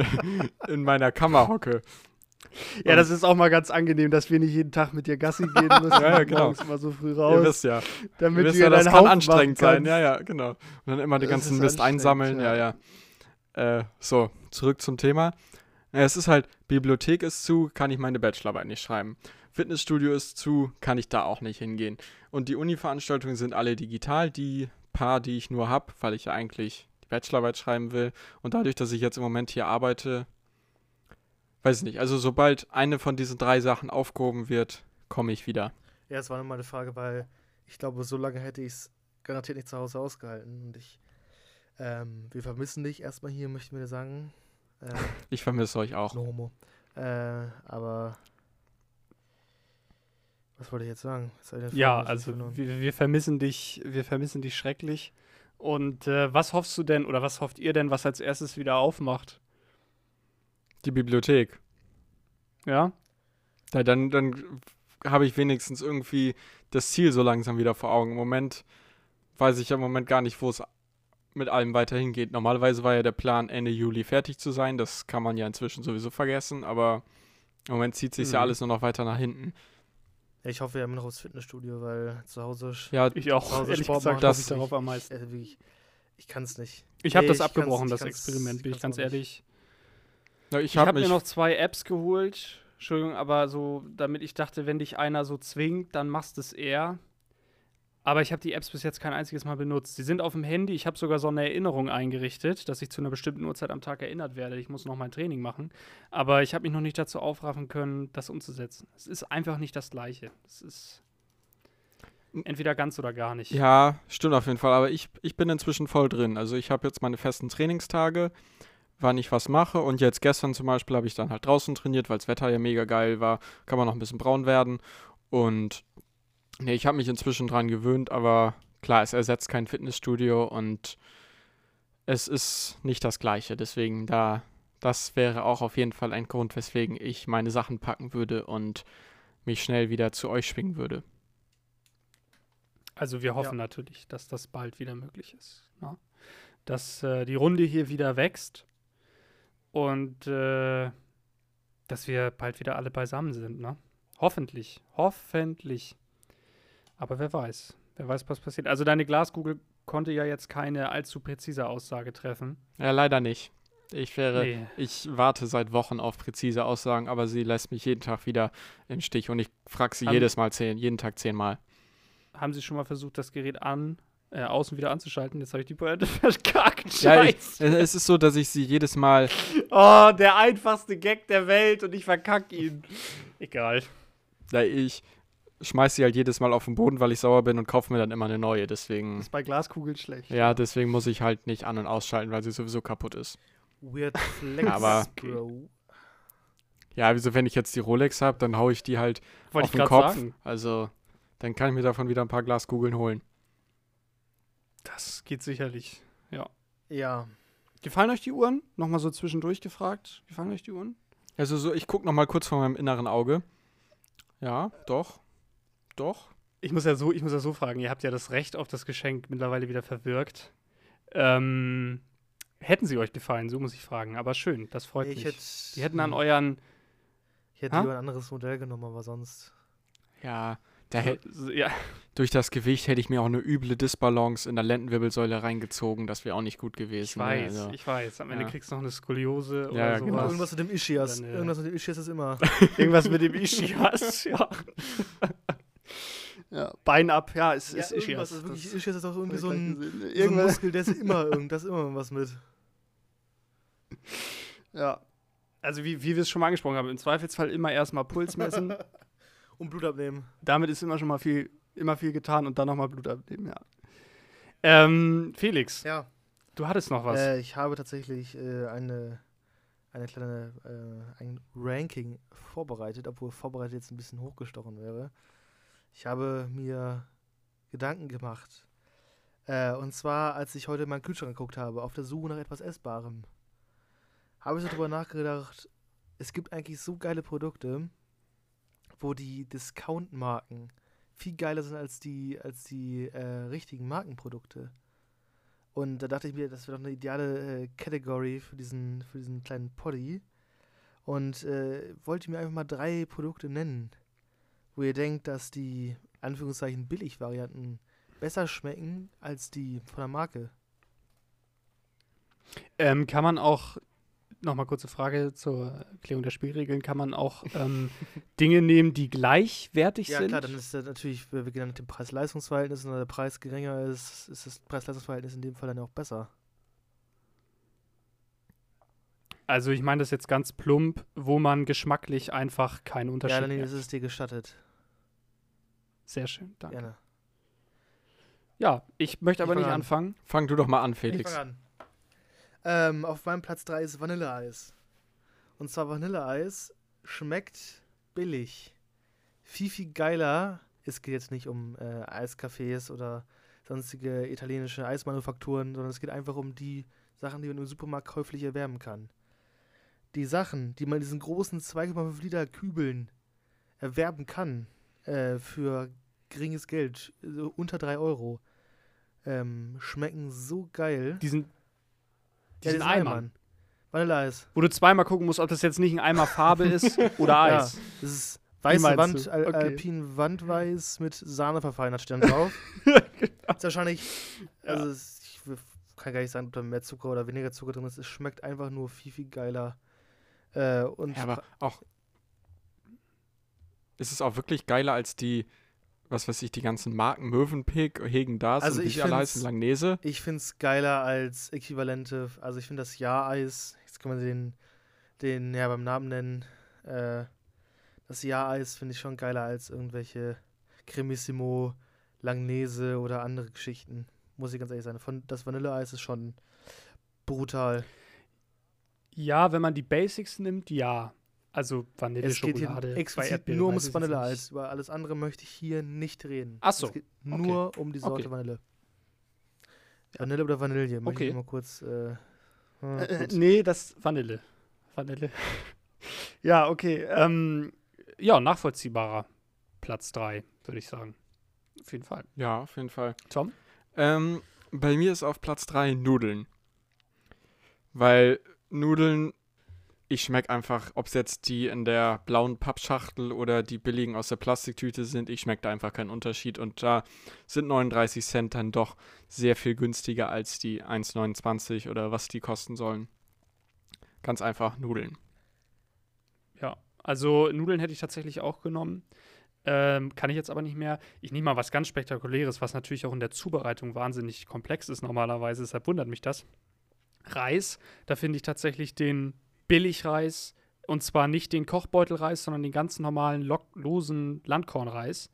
in meiner Kammer hocke. Ja, das ist auch mal ganz angenehm, dass wir nicht jeden Tag mit dir Gassi gehen müssen. Ja, ja, genau. immer so früh Ihr raus, wisst ja, ihr damit wisst du ja, das kann Haufen anstrengend sein. Ja, ja, genau. Und dann immer den ganzen ist Mist einsammeln. Ja, ja. ja. Äh, so, zurück zum Thema. Ja, es ist halt, Bibliothek ist zu, kann ich meine Bachelorarbeit nicht schreiben. Fitnessstudio ist zu, kann ich da auch nicht hingehen. Und die Uni-Veranstaltungen sind alle digital, die paar, die ich nur habe, weil ich ja eigentlich die Bachelorarbeit schreiben will. Und dadurch, dass ich jetzt im Moment hier arbeite, weiß ich nicht. Also sobald eine von diesen drei Sachen aufgehoben wird, komme ich wieder. Ja, das war nochmal eine Frage, weil ich glaube, so lange hätte ich es garantiert nicht zu Hause ausgehalten. Und ich, ähm, wir vermissen dich erstmal hier, möchten wir dir sagen. Äh, Ich vermisse euch auch. no homo. Äh, aber was wollte ich jetzt sagen? Ich Ja, also wir, wir vermissen dich, wir vermissen dich schrecklich. Und äh, was hoffst du denn oder was hofft ihr denn, was als erstes wieder aufmacht? Die Bibliothek. Ja? Ja, dann, dann habe ich wenigstens irgendwie das Ziel so langsam wieder vor Augen. Im Moment weiß ich ja im Moment gar nicht, wo es mit allem weiterhin geht. Normalerweise war ja der Plan, Ende Juli fertig zu sein. Das kann man ja inzwischen sowieso vergessen, aber im Moment zieht sich ja Mhm. alles nur noch weiter nach hinten. Ja, ich hoffe ja immer noch aufs Fitnessstudio, weil zu Hause, Ja, Ich auch. Zu Hause Ehrlich Sport gesagt machen, hoffe das ich darauf am meisten. äh, wirklich, ich kann es nicht. Ich habe Nee, das ich abgebrochen, ich das Experiment, bin ich ich ganz ehrlich. Ja, ich habe mich. mir noch zwei Apps geholt. Entschuldigung, aber so, damit ich dachte, wenn dich einer so zwingt, dann machst du es eher. Aber ich habe die Apps bis jetzt kein einziges Mal benutzt. Sie sind auf dem Handy. Ich habe sogar so eine Erinnerung eingerichtet, dass ich zu einer bestimmten Uhrzeit am Tag erinnert werde. Ich muss noch mein Training machen. Aber ich habe mich noch nicht dazu aufraffen können, das umzusetzen. Es ist einfach nicht das Gleiche. Es ist entweder ganz oder gar nicht. Ja, stimmt auf jeden Fall. Aber ich, ich bin inzwischen voll drin. Also ich habe jetzt meine festen Trainingstage, wann ich was mache. Und jetzt gestern zum Beispiel habe ich dann halt draußen trainiert, weil das Wetter ja mega geil war. Kann man noch ein bisschen braun werden. Und nee, ich habe mich inzwischen dran gewöhnt, aber klar, es ersetzt kein Fitnessstudio und es ist nicht das gleiche. Deswegen da, das wäre auch auf jeden Fall ein Grund, weswegen ich meine Sachen packen würde und mich schnell wieder zu euch schwingen würde. Also wir hoffen natürlich, dass das bald wieder möglich ist. Ne? Dass äh, die Runde hier wieder wächst und äh, dass wir bald wieder alle beisammen sind. Ne? Hoffentlich, hoffentlich. Aber wer weiß, wer weiß, was passiert. Also deine Glaskugel konnte ja jetzt keine allzu präzise Aussage treffen. Ja, leider nicht. Ich wäre, Nee. ich warte seit Wochen auf präzise Aussagen, aber sie lässt mich jeden Tag wieder im Stich und ich frage sie Haben- jedes Mal zehn, jeden Tag zehnmal. Haben Sie schon mal versucht, das Gerät an, äh, außen wieder anzuschalten? Jetzt habe ich die Pointe verkackt. Ja, ich, Scheiße. es ist so, dass ich sie jedes Mal, oh, der einfachste Gag der Welt und ich verkack ihn. Egal. ja, ich schmeiß sie halt jedes Mal auf den Boden, weil ich sauer bin und kaufe mir dann immer eine neue. Deswegen, Ist bei Glaskugeln schlecht. ja, deswegen muss ich halt nicht an- und ausschalten, weil sie sowieso kaputt ist. Weird Flex, Aber- Bro. Ja, also wenn ich jetzt die Rolex habe, dann haue ich die halt Wollte auf den Kopf. sagen. Also dann kann ich mir davon wieder ein paar Glaskugeln holen. Das geht sicherlich. Ja. Gefallen euch die Uhren? Nochmal so zwischendurch gefragt. Gefallen euch die Uhren? Also so, ich gucke noch mal kurz vor meinem inneren Auge. Ja, doch. Doch. Ich muss ja so, ich muss ja so fragen, ihr habt ja das Recht auf das Geschenk mittlerweile wieder verwirkt. Ähm, hätten sie euch gefallen, so muss ich fragen. Aber schön, das freut Ich mich. hätte, die hätten an euren. ich hätte Ha? lieber ein anderes Modell genommen, aber sonst. Ja, da hätt, so- ja, durch das Gewicht hätte ich mir auch eine üble Disbalance in der Lendenwirbelsäule reingezogen. Das wäre auch nicht gut gewesen. ich ne? weiß, Also, ich weiß. Am Ende ja. kriegst du noch eine Skoliose oder ja, sowas. genau. Irgendwas mit dem Ischias. Dann, äh, Irgendwas mit dem Ischias ist immer. Irgendwas mit dem Ischias, ja. ja. Bein ab, ja, es ist irgendwas. Ischias. ist wirklich, Das Ischias ist auch irgendwie so ein, so ein Irgendwas, Muskel, der ist immer irgend, da ist immer was mit. ja. Also wie, wie wir es schon mal angesprochen haben, im Zweifelsfall immer erstmal Puls messen. Und Blut abnehmen. Damit ist immer schon mal viel, immer viel getan und dann nochmal Blut abnehmen, ja. Ähm, Felix, Ja. du hattest noch was. Äh, ich habe tatsächlich äh, eine, eine kleine, äh, ein Ranking vorbereitet, obwohl vorbereitet jetzt ein bisschen hochgestochen wäre. Ich habe mir Gedanken gemacht. Äh, und zwar, als ich heute in meinen Kühlschrank geguckt habe, auf der Suche nach etwas Essbarem, habe ich so darüber nachgedacht, es gibt eigentlich so geile Produkte, wo die Discount-Marken viel geiler sind als die, als die äh, richtigen Markenprodukte. Und da dachte ich mir, das wäre doch eine ideale äh, Category für diesen, für diesen kleinen Poddy. Und äh, wollte mir einfach mal drei Produkte nennen, wo ihr denkt, dass die Anführungszeichen Billig-Varianten besser schmecken als die von der Marke. Ähm, kann man auch, nochmal kurze Frage zur Erklärung der Spielregeln, kann man auch ähm, Dinge nehmen, die gleichwertig Ja, sind? klar, dann ist das natürlich, wir wir gehen dann mit dem Preis-Leistungs-Verhältnis und wenn der Preis geringer ist, ist das Preis-Leistungs-Verhältnis in dem Fall dann auch besser. also ich meine das jetzt ganz plump, wo man geschmacklich einfach keinen Unterschied Ja, dann merkt. ist es dir gestattet. Sehr schön, danke. Gerne. Ja, ich möchte Ich aber fang nicht an. anfangen. Fang du doch mal an, Ich Felix. fang an. Ähm, auf meinem Platz 3 ist Vanilleeis. Und zwar Vanilleeis schmeckt billig. Viel, viel geiler. Es geht jetzt nicht um äh, Eiscafés oder sonstige italienische Eismanufakturen, sondern es geht einfach um die Sachen, die man im Supermarkt käuflich erwärmen kann. Die Sachen, die man in diesen großen 2,5 Liter Kübeln erwerben kann, äh, für geringes Geld, so unter 3 Euro, ähm, schmecken so geil. Diesen, Ja, diesen diesen Eimer, Eimern. Vanilleeis. wo du zweimal gucken musst, ob das jetzt nicht ein Eimer Farbe ist oder Ja, Eis. das ist weiße Wand? Al Okay. Alpin Wandweiß mit Sahne verfeinert steht drauf. Ist wahrscheinlich, also es, ich kann gar nicht sagen, ob da mehr Zucker oder weniger Zucker drin ist. Es schmeckt einfach nur viel, viel geiler. Äh, und Ja, aber auch. Ist es auch wirklich geiler als die, was weiß ich, die ganzen Marken Mövenpick, Hegen Das Also und find's- heißen, Langnese? ich finde es geiler als Äquivalente. Also ich finde das Ja-Eis, jetzt kann man den, den ja beim Namen nennen, äh, das Ja-Eis finde ich schon geiler als irgendwelche Cremissimo, Langnese oder andere Geschichten. Muss ich ganz ehrlich sein. Von, das Vanilleeis ist schon brutal. Ja, wenn man die Basics nimmt, ja. Also Vanille, Es geht hier Erdbeeren, nur ums Vanilleeis. Über alles andere möchte ich hier nicht reden. Ach so, Es geht nur um die Sorte Okay. Vanille. Vanille oder Vanille? Möchte Okay. ich mal kurz. Äh, Äh, kurz. nee, das Vanille. Vanille. ja, okay. Ähm, ja, nachvollziehbarer Platz 3, würde ich sagen. Auf jeden Fall. Ja, auf jeden Fall. Tom? Ähm, bei mir ist auf Platz 3 Nudeln. Weil Nudeln ich schmecke einfach, ob es jetzt die in der blauen Pappschachtel oder die billigen aus der Plastiktüte sind, ich schmecke da einfach keinen Unterschied. Und da sind 39 Cent dann doch sehr viel günstiger als die 1,29 oder was die kosten sollen. Ganz einfach Nudeln. Ja, also Nudeln hätte ich tatsächlich auch genommen. Ähm, kann ich jetzt aber nicht mehr. Ich nehme mal was ganz Spektakuläres, was natürlich auch in der Zubereitung wahnsinnig komplex ist normalerweise. Deshalb wundert mich das. Reis, da finde ich tatsächlich den Billigreis und zwar nicht den Kochbeutelreis, sondern den ganz normalen lo losen Landkornreis.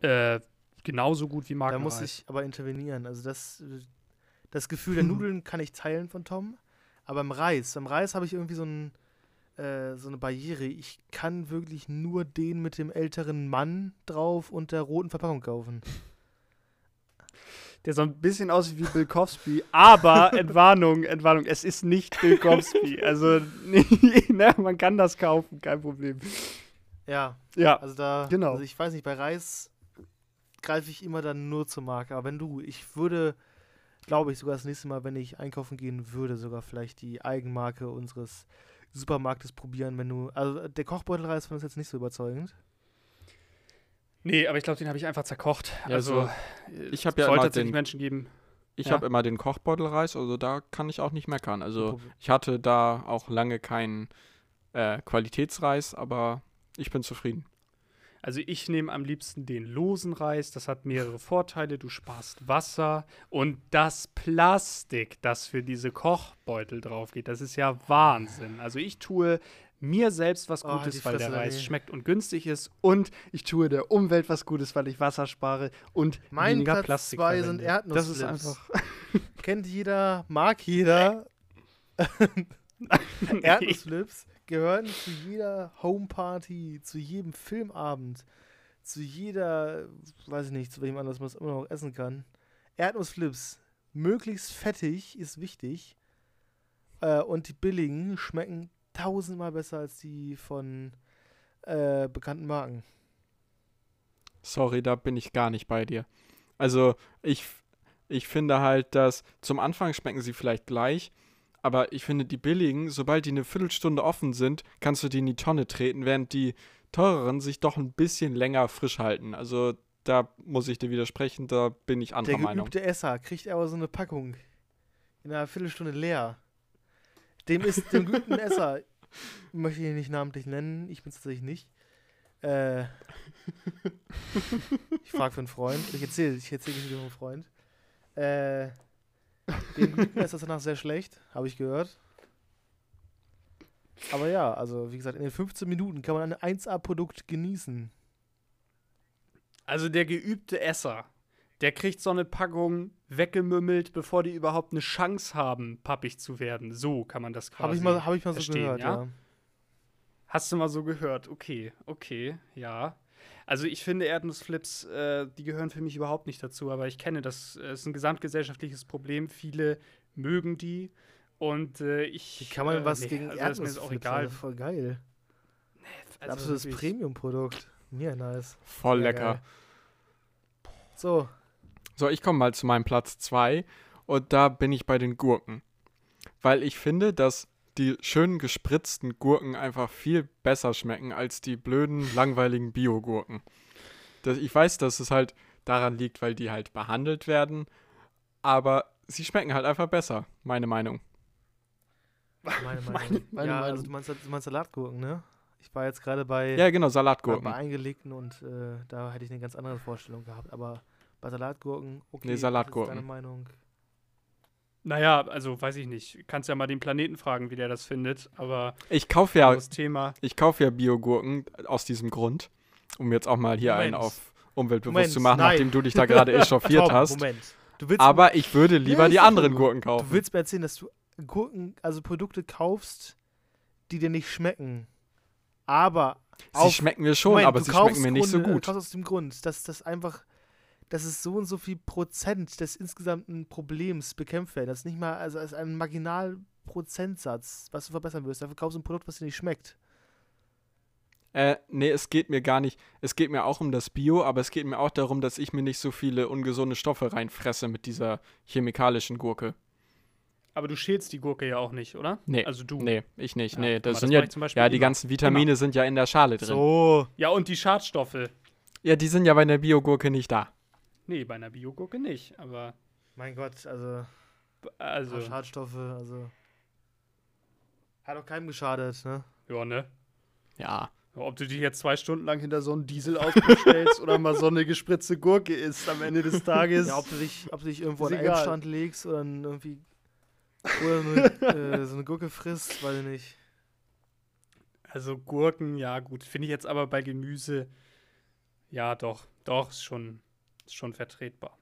Äh, genauso gut wie Da Markenreis. muss ich aber intervenieren. Also das, das Gefühl der Nudeln kann ich teilen von Tom, aber im Reis, beim Reis habe ich irgendwie so, ein, äh, so eine Barriere. Ich kann wirklich nur den mit dem älteren Mann drauf und der roten Verpackung kaufen. Der so ein bisschen aussieht wie Bill Cosby, aber Entwarnung, Entwarnung, es ist nicht Bill Cosby. Also, ne, man kann das kaufen, kein Problem. Ja, Ja, also da, Genau. also ich weiß nicht, bei Reis greife ich immer dann nur zur Marke. Aber wenn du, ich würde, glaube ich, sogar das nächste Mal, wenn ich einkaufen gehen würde, sogar vielleicht die Eigenmarke unseres Supermarktes probieren, wenn du, also der Kochbeutelreis fand das jetzt nicht so überzeugend. Nee, aber ich glaube, den habe ich einfach zerkocht. Ja, also, so, äh, ich habe ja immer den- Menschen geben. Ich Ja. habe immer den Kochbeutelreis, also da kann ich auch nicht meckern. Also ich hatte da auch lange keinen äh, Qualitätsreis, aber ich bin zufrieden. Also ich nehme am liebsten den losen Reis. Das hat mehrere Vorteile. Du sparst Wasser und das Plastik, das für diese Kochbeutel drauf geht, das ist ja Wahnsinn. Also ich tue mir selbst was Oh, Gutes, die weil der Reis schmeckt und günstig ist und ich tue der Umwelt was Gutes, weil ich Wasser spare und Mein weniger Platz Plastik zwei sind verwende. Das ist Erdnussflips. einfach Kennt jeder, mag jeder. Erdnussflips gehören zu jeder Homeparty, zu jedem Filmabend, zu jeder, weiß ich nicht, zu welchem anders man es immer noch essen kann. Erdnussflips, möglichst fettig, ist wichtig. Äh, und die billigen schmecken tausendmal besser als die von äh, bekannten Marken. Sorry, da bin ich gar nicht bei dir. Also ich, ich finde halt, dass zum Anfang schmecken sie vielleicht gleich, aber ich finde die billigen, sobald die eine Viertelstunde offen sind, kannst du die in die Tonne treten, während die teureren sich doch ein bisschen länger frisch halten. Also da muss ich dir widersprechen, da bin ich anderer Der Meinung. geübte Esser kriegt aber so eine Packung in einer Viertelstunde leer. Dem ist dem geübten Esser, möchte ich ihn nicht namentlich nennen, ich bin es tatsächlich nicht. Äh, ich frage für einen Freund, ich erzähle ich erzähl nicht für einen Freund. Äh, dem geübten Esser ist danach sehr schlecht, habe ich gehört. Aber ja, also wie gesagt, in den 15 Minuten kann man ein 1A-Produkt genießen. Also der geübte Esser, der kriegt so eine Packung weggemümmelt, bevor die überhaupt eine Chance haben, pappig zu werden. So kann man das quasi Habe ich mal, hab ich mal so verstehen, gehört, ja? ja. Hast du mal so gehört? Okay, okay, ja. Also ich finde Erdnussflips, äh, die gehören für mich überhaupt nicht dazu, aber ich kenne das, äh, ist ein gesamtgesellschaftliches Problem. Viele mögen die und äh, ich. Wie kann man äh, was nee, gegen also das ist mir auch Erdnussflips? egal. Voll geil. Ein Also absolutes. Premium-Produkt. Mir nice. Voll Sehr lecker. geil. So, So, ich komme mal zu meinem Platz 2 und da bin ich bei den Gurken. Weil ich finde, dass die schön gespritzten Gurken einfach viel besser schmecken als die blöden, langweiligen Bio-Gurken. Ich weiß, dass es halt daran liegt, weil die halt behandelt werden, aber sie schmecken halt einfach besser, meine Meinung. meine Meinung. Meine- meine ja, Meinung. also du meinst, du meinst Salatgurken, ne? Ich war jetzt gerade bei, Ja, genau, Salatgurken. bei eingelegten und äh, da hätte ich eine ganz andere Vorstellung gehabt. Aber bei Salatgurken, okay. Nee, das ist Salatgurken. Deine Meinung. Naja, also weiß ich nicht. Kannst ja mal den Planeten fragen, wie der das findet, aber Ich kaufe ja, das Thema. ich kaufe ja Bio-Gurken aus diesem Grund, um jetzt auch mal hier einen Moment. auf umweltbewusst Moment, zu machen, nein. nachdem du dich da gerade echauffiert hast. Moment. Du willst, Aber ich würde lieber Ja, die ist anderen. Gurken du kaufen. willst mir erzählen, dass du Gurken, also Produkte kaufst, die dir nicht schmecken. Aber Sie auf- schmecken mir schon, Moment, aber du sie schmecken mir nicht so gut. Du kaufst aus dem Grund, dass das einfach, dass es so und so viel Prozent des insgesamten Problems bekämpft werden. Das ist nicht mal, also als ein Marginalprozentsatz, was du verbessern wirst. Dafür kaufst du ein Produkt, was dir nicht schmeckt. Äh, nee, es geht mir gar nicht. Es geht mir auch um das Bio, aber es geht mir auch darum, dass ich mir nicht so viele ungesunde Stoffe reinfresse mit dieser chemikalischen Gurke. Aber du schälst die Gurke ja auch nicht, oder? Nee. Also du. Nee, ich nicht. Ja, nee, das mal, sind das ja, zum Beispiel ja die immer. ganzen Vitamine sind ja in der Schale drin. So. Ja, und die Schadstoffe. Ja, die sind ja bei der Biogurke nicht da. Nee, bei einer Biogurke nicht, aber Mein Gott, also, also. Schadstoffe, also. Hat auch keinem geschadet, ne? ja, ne? Ja. Ob du dich jetzt zwei Stunden lang hinter so einen Dieselauspuff stellst oder mal so eine gespritzte Gurke isst am Ende des Tages. Ja, ob du dich, ob du dich irgendwo an den egal. Elbstrand legst oder dann irgendwie. Oder eine, äh, so eine Gurke frisst, weiß ich nicht. Also Gurken, ja gut. Finde ich jetzt aber bei Gemüse, ja doch, doch, ist schon, ist schon vertretbar.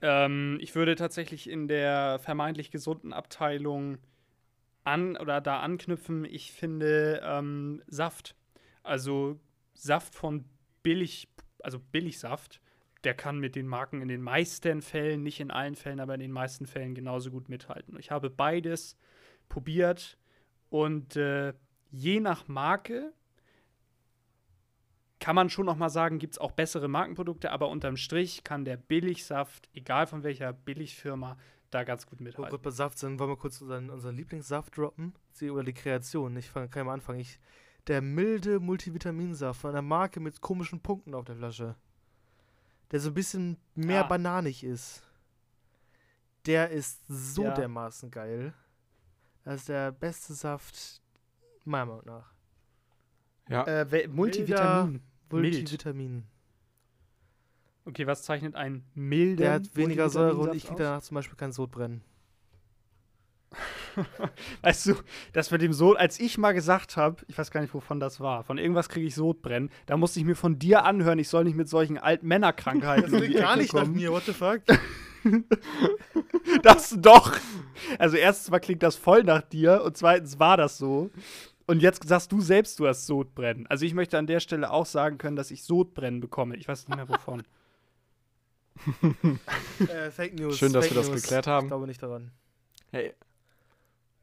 Ähm, ich würde tatsächlich in der vermeintlich gesunden Abteilung an oder da anknüpfen. Ich finde ähm, Saft, also Saft von billig, also Billigsaft, der kann mit den Marken in den meisten Fällen, nicht in allen Fällen, aber in den meisten Fällen genauso gut mithalten. Ich habe beides probiert und äh, je nach Marke kann man schon noch mal sagen, gibt es auch bessere Markenprodukte, aber unterm Strich kann der Billigsaft, egal von welcher Billigfirma, da ganz gut mithalten. gerade bei Saft sind, wollen wir kurz unseren, unseren Lieblingssaft droppen? Sie, oder die Kreation. Ich fang, kann ja mal anfangen. Ich, der milde Multivitaminsaft von einer Marke mit komischen Punkten auf der Flasche. Der so ein bisschen mehr Ah. bananig ist. Der ist so Ja. dermaßen geil. Das ist der beste Saft, meiner Meinung nach. Ja. Äh, Multivitamin. Mild. Multivitamin. Okay, was zeichnet ein milden Der hat weniger Säure und ich kriege danach zum Beispiel kein Sodbrennen. Weißt du, das mit dem Sod, als ich mal gesagt habe, ich weiß gar nicht, wovon das war, von irgendwas kriege ich Sodbrennen, da musste ich mir von dir anhören, ich soll nicht mit solchen Altmännerkrankheiten um die Ecke kommen. what the fuck? Das doch. Also erstens mal klingt das voll nach dir und zweitens war das so. Und jetzt sagst du selbst, du hast Sodbrennen. Also ich möchte an der Stelle auch sagen können, dass ich Sodbrennen bekomme. Ich weiß nicht mehr wovon. äh, Fake News. Schön, dass Fake wir das News. geklärt Ich haben. glaube nicht daran. Hey,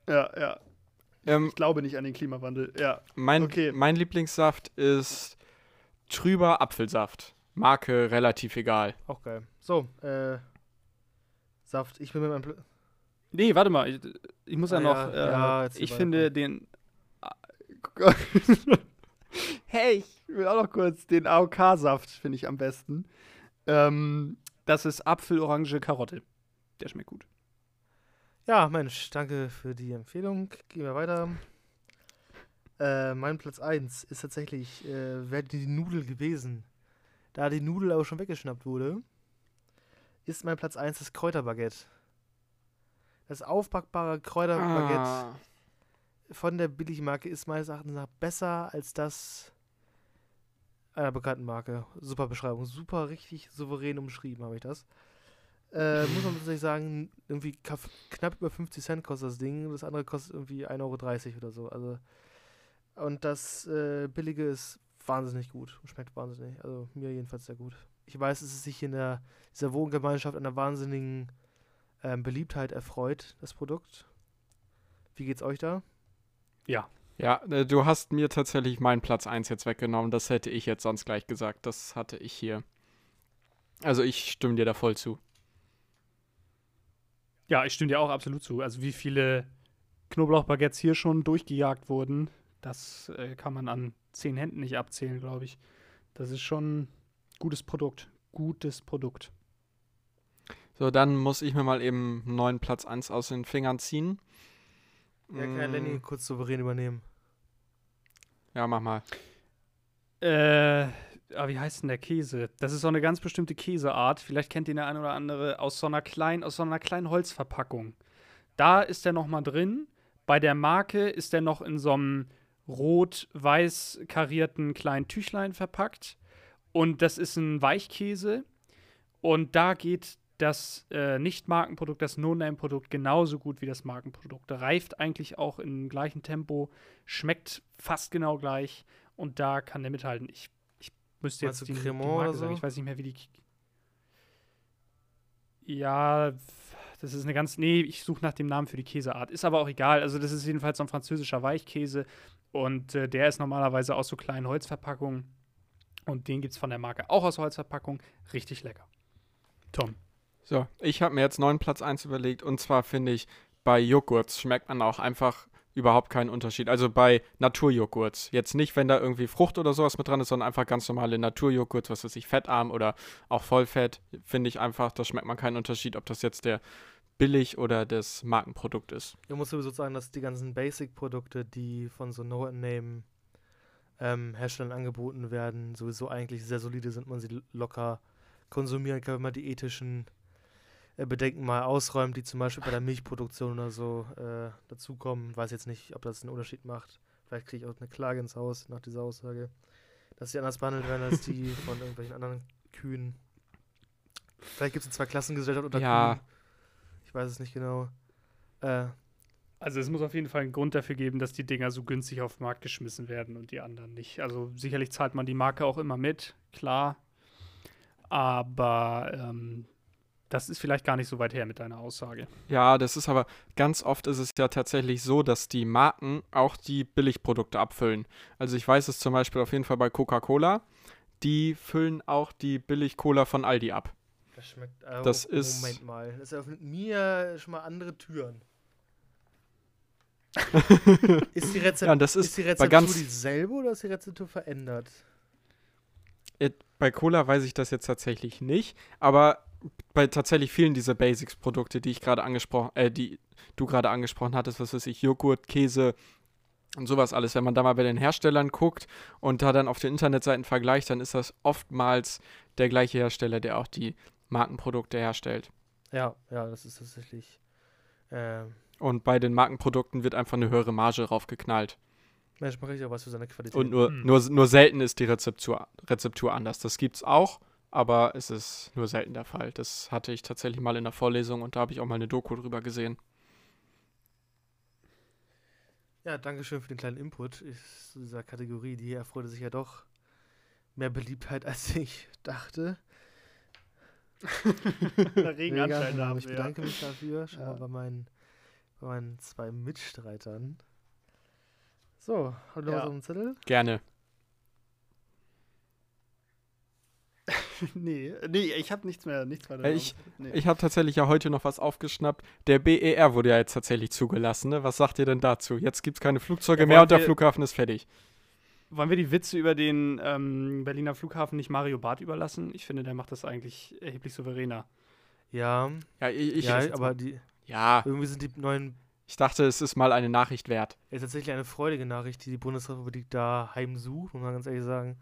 ja, ja. ähm, Ich glaube nicht an den Klimawandel. Ja. mein, Okay. mein Lieblingssaft ist trüber Apfelsaft. Marke relativ egal. Auch geil. So, äh. Saft. Ich bin mit meinem. Pl Nee, warte mal. Ich, ich muss ja Ah, noch. ja, äh, ja, ich finde den. hey, ich will auch noch kurz den AOK-Saft, finde ich am besten. Ähm, das ist Apfel, Orange, Karotte. Der schmeckt gut. ja, Mensch, danke für die Empfehlung. Gehen wir weiter. Äh, mein Platz 1 ist tatsächlich, äh, wäre die Nudel gewesen. Da die Nudel aber schon weggeschnappt wurde, ist mein Platz 1 das Kräuterbaguette. Das aufbackbare Kräuterbaguette Ah. Von der Billigmarke ist meines Erachtens nach besser als das einer bekannten Marke. Super Beschreibung. Super richtig souverän umschrieben habe ich das. Äh, muss man tatsächlich sagen, irgendwie knapp- über 50 Cent kostet das Ding. Das andere kostet irgendwie 1,30 Euro oder so. Also, und das äh, Billige ist wahnsinnig gut. Schmeckt wahnsinnig. Also mir jedenfalls sehr gut. Ich weiß, dass es sich in der, dieser Wohngemeinschaft einer wahnsinnigen ähm, Beliebtheit erfreut, das Produkt. Wie geht's euch da? Ja. Ja, äh, du hast mir tatsächlich meinen Platz 1 jetzt weggenommen. Das hätte ich jetzt sonst gleich gesagt. Das hatte ich hier. Also ich stimme dir da voll zu. Ja, ich stimme dir auch absolut zu. Also wie viele Knoblauchbaguettes hier schon durchgejagt wurden, das äh, kann man an zehn Händen nicht abzählen, glaube ich. Das ist schon gutes Produkt. Gutes Produkt. So, dann muss ich mir mal eben einen neuen Platz 1 aus den Fingern ziehen. Ja, kann ja Mm, Lenny kurz souverän übernehmen. Ja, mach mal. Äh, ah, wie heißt denn der Käse? Das ist so eine ganz bestimmte Käseart. Vielleicht kennt ihn der eine oder andere aus so einer kleinen, aus so einer kleinen Holzverpackung. Da ist der noch mal drin. Bei der Marke ist der noch in so einem rot-weiß karierten kleinen Tüchlein verpackt. Und das ist ein Weichkäse. Und da geht das äh, Nicht-Markenprodukt, das No-Name-Produkt genauso gut wie das Markenprodukt. Reift eigentlich auch im gleichen Tempo, schmeckt fast genau gleich. Und da kann der mithalten. Ich, ich müsste jetzt die, die Marke oder sagen. so? Ich weiß nicht mehr, wie die. Ja, das ist eine ganz. Nee, ich suche nach dem Namen für die Käseart. Ist aber auch egal. Also, das ist jedenfalls so ein französischer Weichkäse. Und äh, der ist normalerweise aus so kleinen Holzverpackungen. Und den gibt es von der Marke auch aus Holzverpackung. Richtig lecker. Tom. So, ich habe mir jetzt neuen Platz 1 überlegt und zwar finde ich bei Joghurts schmeckt man auch einfach überhaupt keinen Unterschied. Also bei Naturjoghurts. Jetzt nicht, wenn da irgendwie Frucht oder sowas mit dran ist, sondern einfach ganz normale Naturjoghurts, was weiß ich, fettarm oder auch Vollfett, finde ich einfach, da schmeckt man keinen Unterschied, ob das jetzt der billig oder das Markenprodukt ist. Ich muss sowieso sagen, dass die ganzen Basic-Produkte, die von so No-Name ähm, Herstellern angeboten werden, sowieso eigentlich sehr solide sind, man sie locker konsumieren kann, wenn man die ethischen Bedenken mal ausräumt, die zum Beispiel bei der Milchproduktion oder so äh, dazukommen. Weiß jetzt nicht, ob das einen Unterschied macht. Vielleicht kriege ich auch eine Klage ins Haus nach dieser Aussage, dass sie anders behandelt werden als die von irgendwelchen anderen Kühen. Vielleicht gibt es eine Zwei-Klassengesellschaft unter Ja. Kühen. Ich weiß es nicht genau. Äh, Also es muss auf jeden Fall einen Grund dafür geben, dass die Dinger so günstig auf den Markt geschmissen werden und die anderen nicht. Also sicherlich zahlt man die Marke auch immer mit, klar. Aber ähm, das ist vielleicht gar nicht so weit her mit deiner Aussage. Ja, das ist aber ganz oft ist es ja tatsächlich so, dass die Marken auch die Billigprodukte abfüllen. Also ich weiß es zum Beispiel auf jeden Fall bei Coca-Cola. Die füllen auch die Billig-Cola von Aldi ab. Das schmeckt. Äh, Das oh, ist- Moment mal. Das eröffnet mir schon mal andere Türen. ist, die Rezep Ja, das ist, ist die bei Rezeptur ganz- dieselbe oder ist die Rezeptur verändert? Äh, Bei Cola weiß ich das jetzt tatsächlich nicht, aber bei tatsächlich vielen dieser Basics-Produkte, die ich gerade angesprochen, äh, die du gerade angesprochen hattest, was weiß ich, Joghurt, Käse und sowas alles, wenn man da mal bei den Herstellern guckt und da dann auf den Internetseiten vergleicht, dann ist das oftmals der gleiche Hersteller, der auch die Markenprodukte herstellt. Ja, ja, das ist tatsächlich. Ähm, Und bei den Markenprodukten wird einfach eine höhere Marge raufgeknallt. Mensch, mache ich auch was für seine Qualität. Und nur, Hm. nur, nur selten ist die Rezeptur, Rezeptur anders. Das gibt's auch, aber es ist nur selten der Fall. Das hatte ich tatsächlich mal in der Vorlesung und da habe ich auch mal eine Doku drüber gesehen. Ja, danke schön für den kleinen Input ist zu dieser Kategorie. Die erfreute sich ja doch mehr Beliebtheit, als ich dachte. Regen Mega, Anschein ja, haben ich bedanke mich dafür schon Ja. mal bei meinen, bei meinen zwei Mitstreitern. So, haben wir noch Ja. was auf dem Zettel? Gerne. nee, nee, ich habe nichts mehr, nichts weiter. Äh, ich- nee. Ich habe tatsächlich ja heute noch was aufgeschnappt. Der BER wurde ja jetzt tatsächlich zugelassen. Ne? Was sagt ihr denn dazu? Jetzt gibt es keine Flugzeuge Ja, mehr und der Flughafen ist fertig. Wollen wir die Witze über den ähm, Berliner Flughafen nicht Mario Barth überlassen? Ich finde, der macht das eigentlich erheblich souveräner. Ja, Ja, ich, ich, ja aber die, ja, irgendwie sind die neuen ich dachte, es ist mal eine Nachricht wert. ist tatsächlich eine freudige Nachricht, die die Bundesrepublik da heimsucht, muss man ganz ehrlich sagen.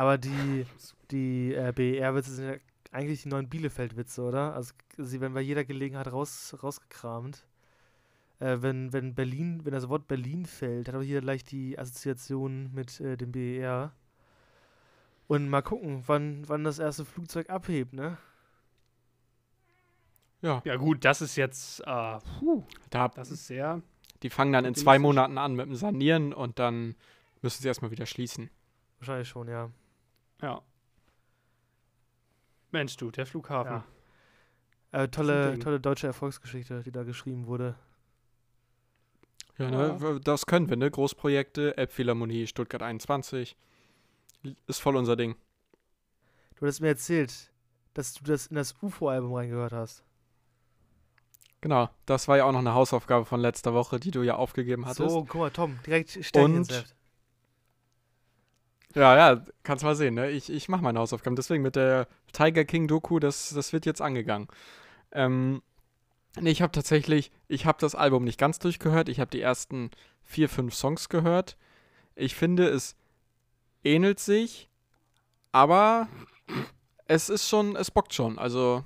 Aber die, die äh, BER-Witze sind ja eigentlich die neuen Bielefeld-Witze, oder? Also sie werden bei jeder Gelegenheit raus, rausgekramt. Äh, wenn, wenn Berlin, wenn das Wort Berlin fällt, hat auch jeder leicht die Assoziation mit äh, dem BER. Und mal gucken, wann, wann das erste Flugzeug abhebt, ne? Ja, Ja, gut, das ist jetzt, äh, puh, da, das ist sehr. die fangen dann in zwei Monaten an mit dem Sanieren und dann müssen sie erstmal wieder schließen. Wahrscheinlich schon, ja. Ja. Mensch, du, der Flughafen. Ja. Äh, tolle, tolle deutsche Erfolgsgeschichte, die da geschrieben wurde. Ja, ne, das können wir, ne? Großprojekte, Elbphilharmonie, Stuttgart 21. Ist voll unser Ding. Du hattest mir erzählt, dass du das in das UFO-Album reingehört hast. Genau, das war ja auch noch eine Hausaufgabe von letzter Woche, die du ja aufgegeben hattest. So, guck mal, Tom, direkt Sternchen ins Und-. Ja, ja, kannst mal sehen, ne? Ich, ich mache meine Hausaufgaben. Deswegen mit der Tiger King Doku, das, das wird jetzt angegangen. Ähm, nee, ich habe tatsächlich, ich habe das Album nicht ganz durchgehört. Ich habe die ersten vier, fünf Songs gehört. Ich finde, es ähnelt sich, aber es ist schon, es bockt schon. Also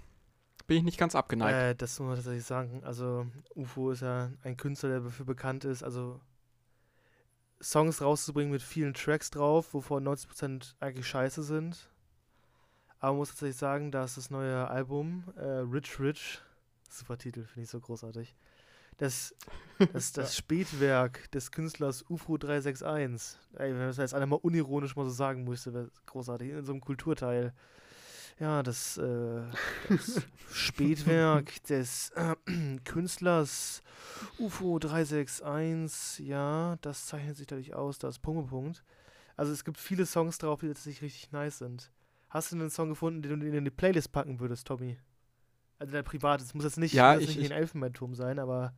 bin ich nicht ganz abgeneigt. Äh, das muss man tatsächlich sagen. Also, UFO ist ja ein Künstler, der dafür bekannt ist, also Songs rauszubringen mit vielen Tracks drauf, wovon 90% eigentlich scheiße sind. Aber man muss tatsächlich sagen, dass das neue Album, äh, Rich Rich, super Titel, finde ich so großartig, das, das, das Spätwerk des Künstlers UFO 361, ey, wenn das jetzt einer mal unironisch mal so sagen müsste, wäre großartig, in so einem Kulturteil. Ja, das, äh, das Spätwerk des äh, Künstlers UFO 361, ja, das zeichnet sich dadurch aus, das Punkt, Punkt. Also es gibt viele Songs drauf, die tatsächlich richtig nice sind. Hast du einen Song gefunden, den du in die Playlist packen würdest, Tommy? Also der privat, es muss jetzt nicht, Ja, ich- nicht ich- ein Elfenbeinturm sein, aber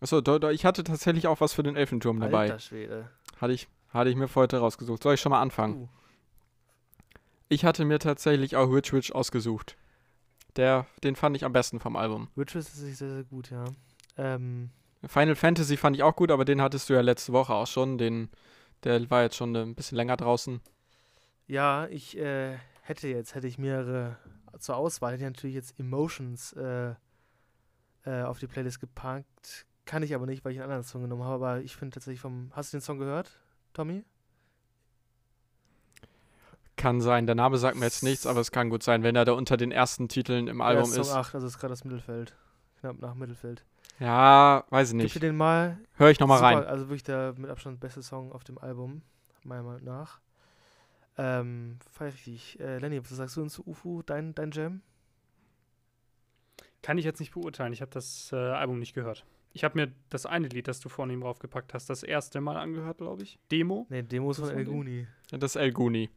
Achso, da, da, ich hatte tatsächlich auch was für den Elfenturm dabei. Alter Schwede. Hatte ich, hatte ich mir für heute rausgesucht. Soll ich schon mal anfangen? Uh, Ich hatte mir tatsächlich auch Witch Witch ausgesucht. Der, den fand ich am besten vom Album. Witches ist sich sehr, sehr gut, ja. Ähm, Final Fantasy fand ich auch gut, aber den hattest du ja letzte Woche auch schon. Den, der war jetzt schon ein bisschen länger draußen. ja, ich äh, hätte jetzt, hätte ich mehrere zur Auswahl, hätte ich natürlich jetzt Emotions äh, äh, auf die Playlist gepackt. Kann ich aber nicht, weil ich einen anderen Song genommen habe. Aber ich finde tatsächlich vom. Hast du den Song gehört, Tommy? Kann sein, der Name sagt mir jetzt nichts, aber es kann gut sein, wenn er da unter den ersten Titeln im Album ja, Song ist. 8, also ist gerade das Mittelfeld. Knapp nach Mittelfeld. Ja, weiß ich Gib nicht. dir den mal. Hör ich nochmal rein. Also wirklich der mit Abstand beste Song auf dem Album, meiner Meinung nach. Ähm, feier ich. Äh, Lenny, was sagst du zu UFO, dein, dein Jam? Kann ich jetzt nicht beurteilen. Ich habe das äh, Album nicht gehört. Ich habe mir das eine Lied, das du vorhin draufgepackt hast, das erste Mal angehört, glaube ich. Demo. Ne, Demos Das von El? Guni. Ja, Das ist El Guni.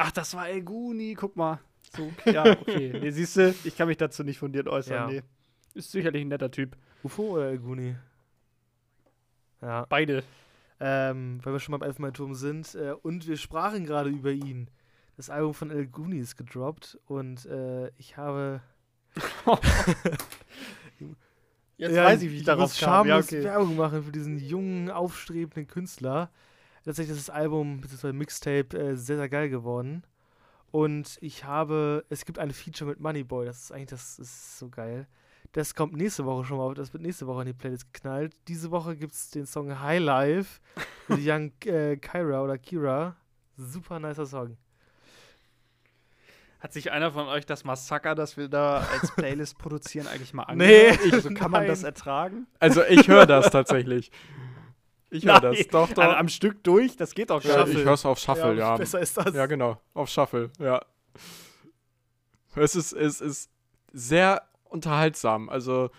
Ach, das war El Guni. Guck mal. So, ja, okay. Nee, siehst du, ich kann mich dazu nicht fundiert äußern. Ja. Nee. Ist sicherlich ein netter Typ. UFO oder El Guni? Ja. Beide. Ähm, weil wir schon beim Elfenbeinturm sind. Äh, und wir sprachen gerade über ihn. Das Album von El Guni ist gedroppt und äh, ich habe. Jetzt Ja, weiß ich, wie ich darauf muss kam. Ja, schamlos okay. Werbung machen für diesen jungen, aufstrebenden Künstler. Tatsächlich ist das Album bzw. Mixtape äh, sehr, sehr geil geworden. Und ich habe, es gibt ein Feature mit Moneyboy, das ist eigentlich, das ist so geil. Das kommt nächste Woche schon mal, das wird nächste Woche in die Playlist geknallt. Diese Woche gibt es den Song High Life mit Young äh, Kyra oder Kira. Super nicer Song. Hat sich einer von euch das Massaker, das wir da als Playlist produzieren, eigentlich mal Nee, angehört? also kann man das nein. ertragen? Also ich höre das tatsächlich. Ich höre das. Doch, doch. Am Stück durch, das geht doch ja, gar ich nicht. höre es auf Shuffle, ja. Besser ist das. Ja, genau. Auf Shuffle, ja. Es ist, es ist sehr unterhaltsam. Also,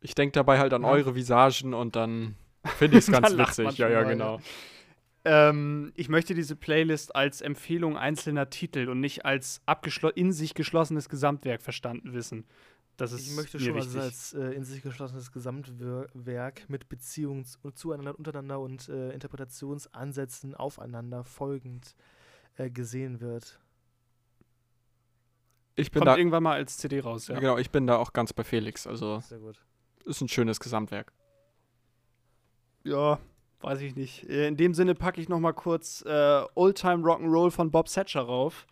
ich denke dabei halt an Ja. eure Visagen und dann finde ich es ganz witzig. Ja, ja, genau. Ähm, ich möchte diese Playlist als Empfehlung einzelner Titel und nicht als abgeschlo- in sich geschlossenes Gesamtwerk verstanden wissen. Das ist Ich möchte schon also als äh, in sich geschlossenes Gesamtwerk mit Beziehungen zu- zueinander, untereinander und äh, Interpretationsansätzen aufeinander folgend äh, gesehen wird. Ich bin Kommt da, irgendwann mal als CD raus, ja. genau, ich bin da auch ganz bei Felix. Also, Sehr gut. ist ein schönes Gesamtwerk. Ja, weiß ich nicht. Äh, In dem Sinne packe ich noch mal kurz äh, Oldtime Rock'n'Roll von Bob Satcher rauf.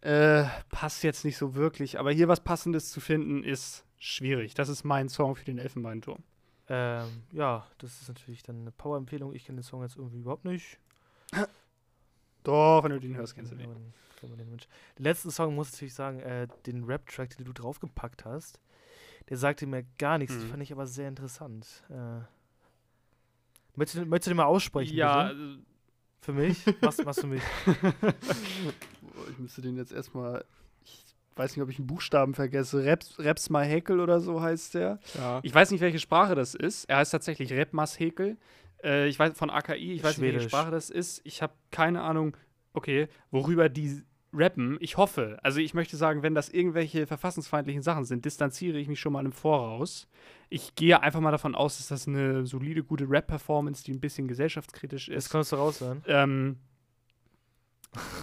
Äh, passt jetzt nicht so wirklich, aber hier was Passendes zu finden ist schwierig. Das ist mein Song für den Elfenbeinturm. Ähm, ja, das ist natürlich dann eine Power-Empfehlung. Ich kenne den Song jetzt irgendwie überhaupt nicht. Doch, wenn du den hörst, kennst du den. den letzten Song muss ich natürlich sagen, äh, den Rap-Track, den du draufgepackt hast, der sagte mir gar nichts. Den Mhm. fand ich aber sehr interessant. Äh, möchtest, du, möchtest du den mal aussprechen? Ja, bitte? Für mich? Machst, machst du mich? ich müsste den jetzt erstmal. Ich weiß nicht, ob ich einen Buchstaben vergesse. Reps, Reps mal Häkel oder so heißt der. Ja. Ich weiß nicht, welche Sprache das ist. Er heißt tatsächlich Repmas Häkel. Äh, ich weiß von AKI, ich weiß nicht, welche Schwedisch. Sprache das ist. Ich habe keine Ahnung, okay, worüber die rappen. Ich hoffe, also ich möchte sagen, wenn das irgendwelche verfassungsfeindlichen Sachen sind, distanziere ich mich schon mal im Voraus. Ich gehe einfach mal davon aus, dass das eine solide, gute Rap-Performance, die ein bisschen gesellschaftskritisch Das ist. kannst du raushören. Ähm,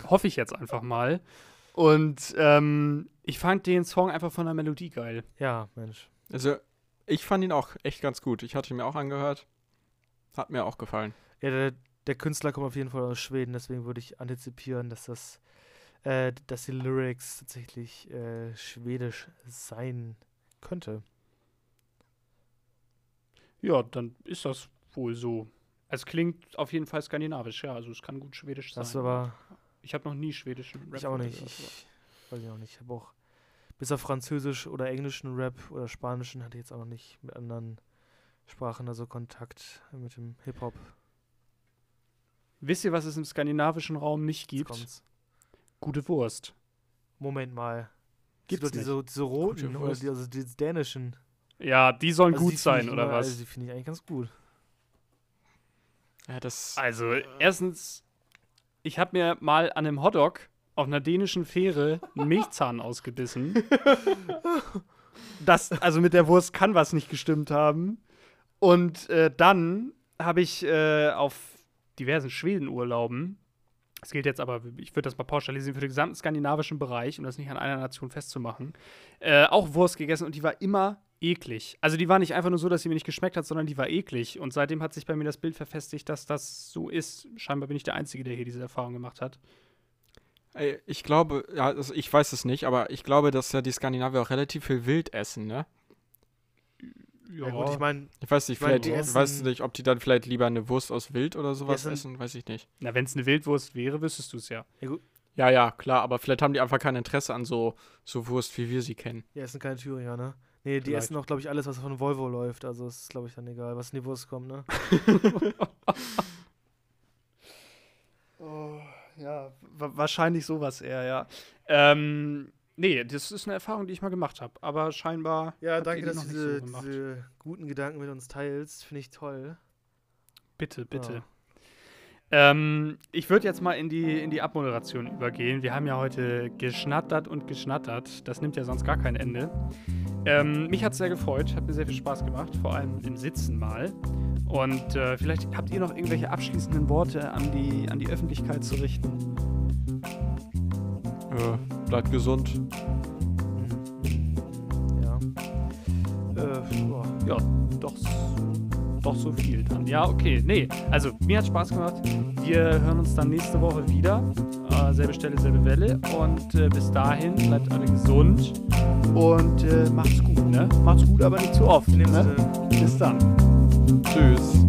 hoffe ich jetzt einfach mal. Und ähm, ich fand den Song einfach von der Melodie geil. Ja, Mensch. Also, ich fand ihn auch echt ganz gut. Ich hatte ihn mir auch angehört. Hat mir auch gefallen. Ja, der, der Künstler kommt auf jeden Fall aus Schweden, deswegen würde ich antizipieren, dass das, äh, dass die Lyrics tatsächlich äh, schwedisch sein könnte. Ja, dann ist das wohl so. Es klingt auf jeden Fall skandinavisch, ja. Also es kann gut schwedisch sein. Das ist aber ich habe noch nie schwedischen Rap ich auch nicht. gehört, Ich weiß ich auch nicht. Ich habe auch bis auf Französisch oder englischen Rap oder Spanischen hatte ich jetzt auch noch nicht mit anderen Sprachen also Kontakt mit dem Hip-Hop. Wisst ihr, was es im skandinavischen Raum nicht gibt? Gute Wurst. Moment mal. Gibt's Gibt's doch diese, diese roten oder die, also die dänischen. Ja, die sollen Also gut die sein, oder immer- was? Also die finde ich eigentlich ganz gut. Ja, das. Also, erstens, ich habe mir mal an einem Hotdog auf einer dänischen Fähre einen Milchzahn ausgebissen. Das, also mit der Wurst kann was nicht gestimmt haben. Und äh, dann habe ich äh, auf diversen Schwedenurlauben, das gilt jetzt aber, ich würde das mal pauschalisieren, für den gesamten skandinavischen Bereich, um das nicht an einer Nation festzumachen, äh, auch Wurst gegessen und die war immer eklig. Also die war nicht einfach nur so, dass sie mir nicht geschmeckt hat, sondern die war eklig. Und seitdem hat sich bei mir das Bild verfestigt, dass das so ist. Scheinbar bin ich der Einzige, der hier diese Erfahrung gemacht hat. Ich glaube, ja, also ich weiß es nicht, aber ich glaube, dass ja die Skandinavier auch relativ viel Wild essen, ne? Ja, gut, ich meine, Ich weiß nicht, Ich mein, vielleicht, weiß nicht, ob die dann vielleicht lieber eine Wurst aus Wild oder sowas essen- essen, weiß ich nicht. Na, wenn es eine Wildwurst wäre, wüsstest du es ja. Ja, ja, klar, aber vielleicht haben die einfach kein Interesse an so, so Wurst, wie wir sie kennen. die essen keine Thüringer, ne? Nee, die Vielleicht. essen auch, glaube ich, alles, was von Volvo läuft. Also ist, glaube ich, dann egal, was in die Wurst kommt, ne? Oh, ja, wa wahrscheinlich sowas eher, ja. Ähm, nee, das ist eine Erfahrung, die ich mal gemacht habe. Aber scheinbar. Ja, danke, dass du diese, so diese guten Gedanken mit uns teilst. Finde ich toll. Bitte, bitte. Ja. Ähm, ich würde jetzt mal in die, in die Abmoderation übergehen. Wir haben ja heute geschnattert und geschnattert. Das nimmt ja sonst gar kein Ende. Ähm, mich hat es sehr gefreut, hat mir sehr viel Spaß gemacht, vor allem im Sitzen mal. Und äh, vielleicht habt ihr noch irgendwelche abschließenden Worte an die, an die Öffentlichkeit zu richten. Äh, bleibt gesund. Ja. Äh. Ja, doch, doch so viel dann. Ja, okay. Nee, also mir hat Spaß gemacht. Wir hören uns dann nächste Woche wieder. Äh, selbe Stelle, selbe Welle. Und äh, bis dahin bleibt alle gesund. Und äh, macht's gut, ne? Macht's gut, aber nicht zu oft. Ne? Sinne. Bis dann. Tschüss.